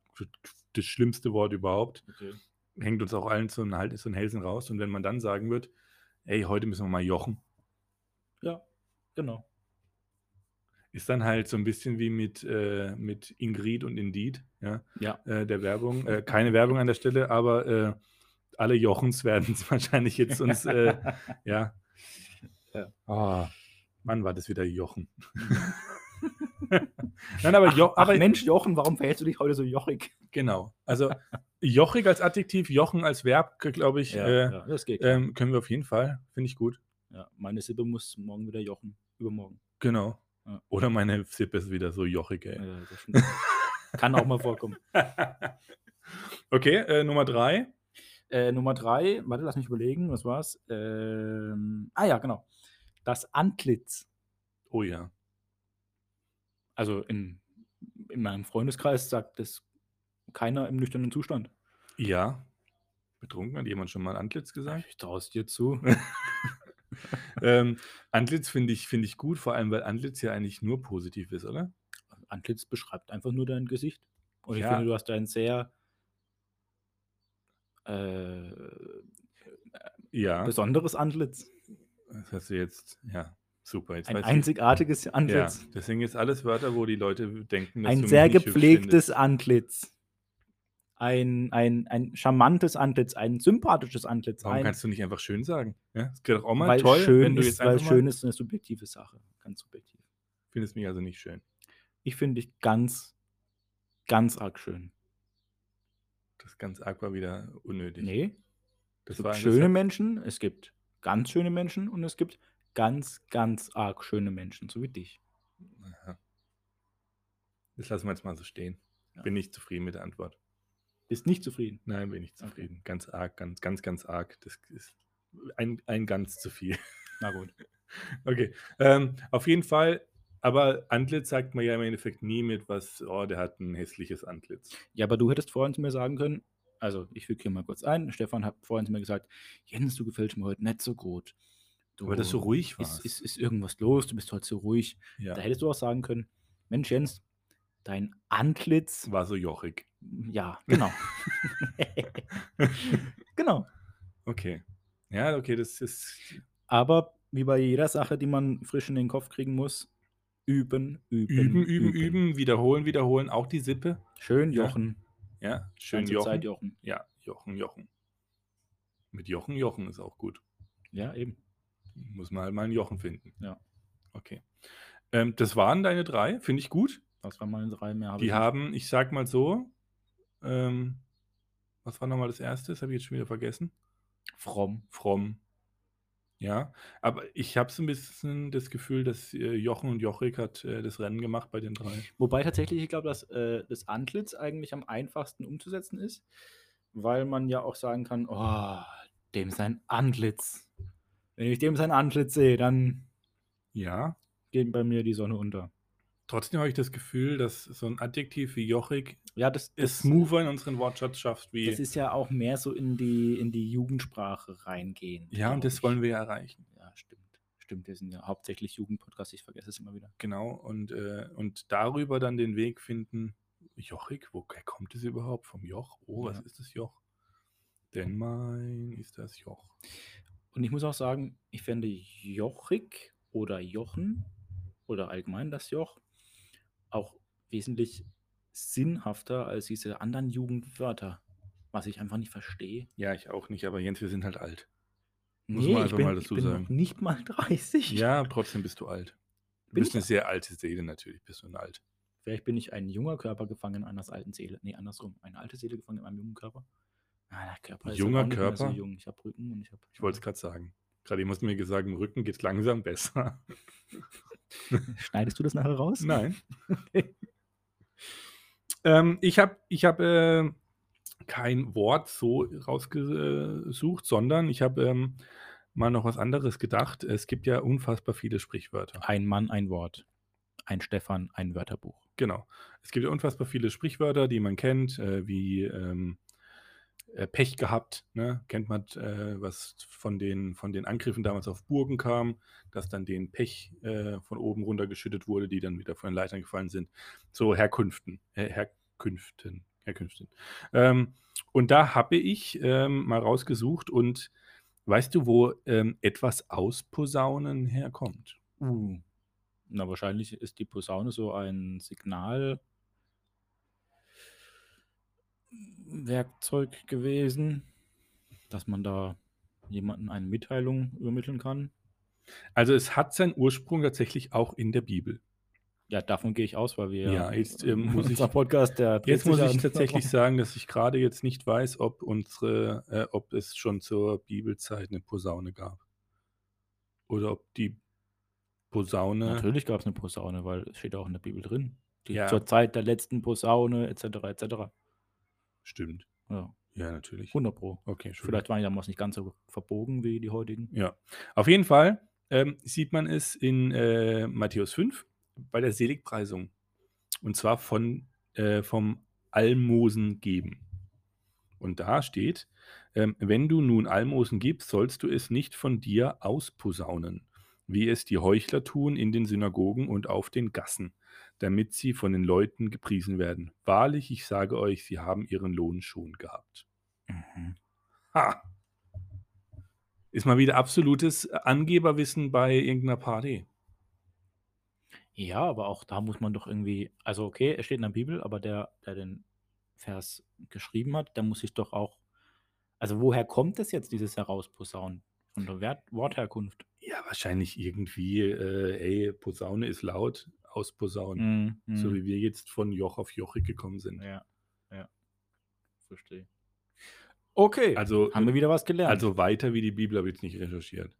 Das schlimmste Wort überhaupt. Okay. Hängt uns auch allen so ein, halt, so ein Hälsen raus. Und wenn man dann sagen wird, ey, heute müssen wir mal jochen. Ja, genau. Ist dann halt so ein bisschen wie mit, äh, mit Ingrid und Indeed, ja, Ja. äh, der Werbung. Äh, keine Werbung an der Stelle, aber äh, alle Jochens werden es wahrscheinlich jetzt uns, äh, ja. Ja. Oh, Mann, war das wieder Jochen. Nein, aber, jo Ach, aber Mensch, Jochen, warum verhältst du dich heute so jochig? genau. Also jochig als Adjektiv, Jochen als Verb, glaube ich, äh, ja, das geht. ähm, können wir auf jeden Fall. Finde ich gut. ja, meine Sippe muss morgen wieder jochen. Übermorgen. Genau. Ja. Oder meine Sippe ist wieder so jochig, ey. Ja. Kann auch mal vorkommen. okay, äh, Nummer drei. Äh, Nummer drei, warte, lass mich überlegen, was war's? Ähm, ah ja, genau. Das Antlitz. Oh ja. Also in, in meinem Freundeskreis sagt das keiner im nüchternen Zustand. Ja. Betrunken hat jemand schon mal Antlitz gesagt? Ich traue es dir zu. ähm, Antlitz finde ich, find ich gut, vor allem weil Antlitz ja eigentlich nur positiv ist, oder? Antlitz beschreibt einfach nur dein Gesicht. Und ich Ja. finde, du hast ein sehr äh, Ja. besonderes Antlitz. Das hast du jetzt, ja, super. Jetzt Ein weiß ich- einzigartiges Ja, Antlitz. deswegen ist alles Wörter, wo die Leute denken, dass du ein sehr gepflegtes. Antlitz. Ein, ein, ein charmantes Antlitz, ein sympathisches Antlitz. Warum ein, kannst du nicht einfach schön sagen? Ja, es geht doch auch mal weil toll, schön wenn du ist, jetzt weil einfach schön ist eine subjektive Sache. Ganz subjektiv. findest mich also nicht schön. Ich finde dich ganz, ganz arg schön. Das ganz arg war wieder unnötig. Nee, das es gibt schöne Menschen, es gibt ganz schöne Menschen und es gibt ganz, ganz arg schöne Menschen, so wie dich. Aha. Das lassen wir jetzt mal so stehen. Ja. Bin nicht zufrieden mit der Antwort. Bist nicht zufrieden. Nein, bin nicht Okay. zufrieden. Ganz arg, ganz, ganz, ganz arg. Das ist ein, ein ganz zu viel. Na gut. Okay. Ähm, auf jeden Fall, aber Antlitz sagt man ja im Endeffekt nie mit was, oh, der hat ein hässliches Antlitz. Ja, aber du hättest vorhin zu mir sagen können, also ich füge hier mal kurz ein, Stefan hat vorhin zu mir gesagt, Jens, du gefällst mir heute nicht so gut. Du, Weil das so ruhig ist, warst. ist, ist irgendwas los, du bist heute so ruhig. Ja. Da hättest du auch sagen können, Mensch Jens, dein Antlitz, War so jochig. ja, genau. genau. Okay. Ja, okay, das ist. Aber wie bei jeder Sache, die man frisch in den Kopf kriegen muss, üben, üben, Üben, üben, üben, wiederholen, wiederholen. Auch die Sippe. Schön Ja. jochen. Ja, schön Ganze Jochen. Zeit jochen. Ja, Jochen, Jochen. Mit Jochen, Jochen ist auch gut. Ja, eben. Muss man halt mal einen Jochen finden. Ja. Okay. Ähm, das waren deine drei, finde ich gut. Das waren meine drei mehr. Die ich nicht. haben, ich sag mal so, ähm, was war nochmal das erste? Das habe ich jetzt schon wieder vergessen. fromm. Fromm. Ja, aber ich habe so ein bisschen das Gefühl, dass äh, Jochen und Jochik hat äh, das Rennen gemacht bei den drei. Wobei tatsächlich, ich glaube, dass äh, das Antlitz eigentlich am einfachsten umzusetzen ist, weil man ja auch sagen kann, oh, dem sein Antlitz. Wenn ich dem sein Antlitz sehe, dann Ja, geht bei mir die Sonne unter. Trotzdem habe ich das Gefühl, dass so ein Adjektiv wie Jochik Ja, das, es das, smoother in unseren Wortschatz schafft wie. das ist ja auch mehr so in die, in die Jugendsprache reingehen. ja, und das wollen wir ja erreichen. Ja, stimmt. Stimmt, wir sind ja hauptsächlich Jugendpodcast, ich vergesse es immer wieder. Genau. Und, äh, und darüber dann den Weg finden. Jochik, woher kommt es überhaupt? Vom Joch? Oh, was Ja. ist das Joch? Denn mein ist das Joch. Und ich muss auch sagen, ich fände Jochig oder Jochen oder allgemein das Joch auch wesentlich sinnhafter als diese anderen Jugendwörter, was ich einfach nicht verstehe. Ja, ich auch nicht, aber Jens, wir sind halt alt. Muss Nee, man ich einfach bin, mal ich dazu bin sagen. nicht mal 30. Ja, trotzdem bist du alt. Du Bin bist ich eine sehr alte Seele, natürlich bist du ein alt. Vielleicht bin ich ein junger Körper gefangen in einer alten Seele. Nee, andersrum. Eine alte Seele gefangen in einem jungen Körper. Ah, der Körper ist Junger Körper? so jung. Ich habe Rücken und ich habe. Ich wollte es gerade sagen. Gerade hast du mir gesagt, im Rücken geht es langsam besser. Schneidest du das nachher raus? Nein. ähm, ich habe ich hab, äh, kein Wort so rausgesucht, sondern ich habe ähm, mal noch was anderes gedacht. Es gibt ja unfassbar viele Sprichwörter. Ein Mann, ein Wort. Ein Stefan, ein Wörterbuch. Genau. Es gibt ja unfassbar viele Sprichwörter, die man kennt, äh, wie ähm, äh, Pech gehabt, ne? kennt man, äh, was von den, von den Angriffen damals auf Burgen kam, dass dann denen Pech äh, von oben runtergeschüttet wurde, die dann wieder von den Leitern gefallen sind. So Herkünften, Herkünften, Herkünften. Ähm, und da habe ich ähm, mal rausgesucht und weißt du, wo ähm, etwas ausposaunen herkommt? Uh. Na, wahrscheinlich ist die Posaune so ein Signalwerkzeug gewesen, dass man da jemanden eine Mitteilung übermitteln kann. Also es hat seinen Ursprung tatsächlich auch in der Bibel. Ja, davon gehe ich aus, weil wir Ja, jetzt, ähm, muss ich- Podcast, der Jetzt muss ich tatsächlich sagen, dass ich gerade jetzt nicht weiß, ob unsere, äh, ob es schon zur Bibelzeit eine Posaune gab. Oder ob die Posaune. Natürlich gab es eine Posaune, weil es steht auch in der Bibel drin. Die Ja. Zur Zeit der letzten Posaune, etc., etc. Stimmt. Ja, Ja, natürlich. 100 Pro. Okay, Entschuldigung. Vielleicht waren die damals nicht ganz so verbogen wie die heutigen. Ja, auf jeden Fall ähm, sieht man es in äh, Matthäus 5 bei der Seligpreisung. Und zwar von, äh, vom Almosen geben. Und da steht, ähm, wenn du nun Almosen gibst, sollst du es nicht von dir ausposaunen, wie es die Heuchler tun in den Synagogen und auf den Gassen, damit sie von den Leuten gepriesen werden. Wahrlich, ich sage euch, sie haben ihren Lohn schon gehabt. Mhm. Ha! Ist mal wieder absolutes Angeberwissen bei irgendeiner Party. Ja, aber auch da muss man doch irgendwie, also okay, es steht in der Bibel, aber der, der den Vers geschrieben hat, der muss sich doch auch, also woher kommt das jetzt, dieses Herausposaunen? Von der Wert, Wortherkunft. Ja, wahrscheinlich irgendwie, äh, ey, Posaune ist laut, ausposaunen. Mhm, So mhm. wie wir jetzt von Joch auf Jochik gekommen sind. Ja, ja. Verstehe. Okay, Also, haben wir wieder was gelernt. also weiter wie die Bibel habe ich jetzt nicht recherchiert.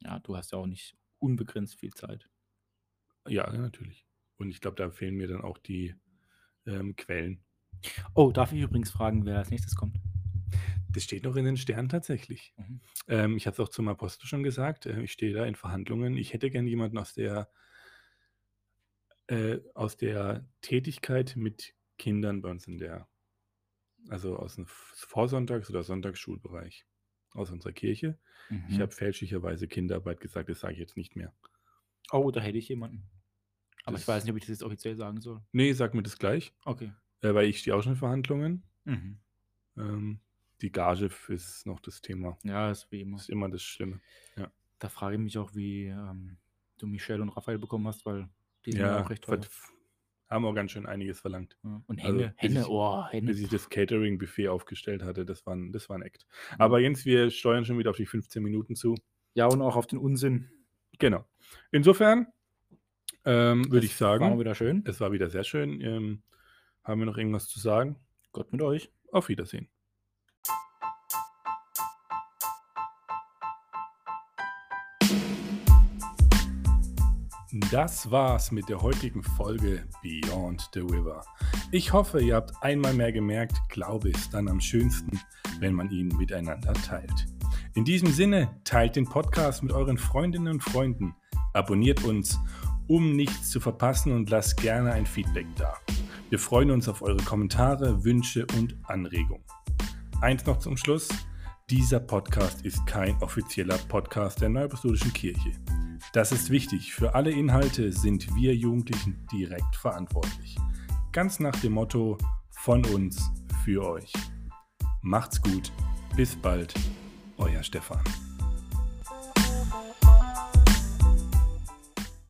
ja, du hast ja auch nicht unbegrenzt viel Zeit. Ja, natürlich. Und ich glaube, da fehlen mir dann auch die ähm, Quellen. Oh, darf ich übrigens fragen, wer als nächstes kommt? Das steht noch in den Sternen tatsächlich. Mhm. Ähm, ich habe es auch zum Apostel schon gesagt. Äh, ich stehe da in Verhandlungen. Ich hätte gern jemanden aus der, äh, aus der Tätigkeit mit Kindern bei uns in der, also aus dem Vorsonntags- oder Sonntagsschulbereich aus unserer Kirche. Ich Mhm. habe fälschlicherweise Kinderarbeit gesagt, das sage ich jetzt nicht mehr. Oh, da hätte ich jemanden. Aber Das- ich weiß nicht, ob ich das jetzt offiziell sagen soll. Nee, sag mir das gleich, Okay. äh, weil ich stehe auch schon in Verhandlungen. Mhm. Ähm, die Gage ist noch das Thema. Ja, ist wie immer. Ist immer das Schlimme. Da frage ich mich auch, wie ähm, du Michelle und Raphael bekommen hast, weil die sind ja, auch recht teuer. haben auch ganz schön einiges verlangt. Ja. Und Also, Henne, bis Henne, ich- oh, Henne. bis ich das Catering-Buffet aufgestellt hatte. Das war, ein- das war ein Act. Mhm. Aber Jens, wir steuern schon wieder auf die 15 Minuten zu. Ja, und auch auf den Unsinn. Genau. Insofern ähm, würde ich War sagen, wieder schön. es war wieder sehr schön. Ähm, haben wir noch irgendwas zu sagen? Gott mit euch. Auf Wiedersehen. Das war's mit der heutigen Folge Beyond the River. Ich hoffe, ihr habt einmal mehr gemerkt, Glaube ist dann am schönsten, wenn man ihn miteinander teilt. In diesem Sinne, teilt den Podcast mit euren Freundinnen und Freunden, abonniert uns, um nichts zu verpassen und lasst gerne ein Feedback da. Wir freuen uns auf eure Kommentare, Wünsche und Anregungen. Eins noch zum Schluss. Dieser Podcast ist kein offizieller Podcast der Neuapostolischen Kirche. Das ist wichtig. Für alle Inhalte sind wir Jugendlichen direkt verantwortlich. Ganz nach dem Motto von uns für euch. Macht's gut. Bis bald. Euer Stefan.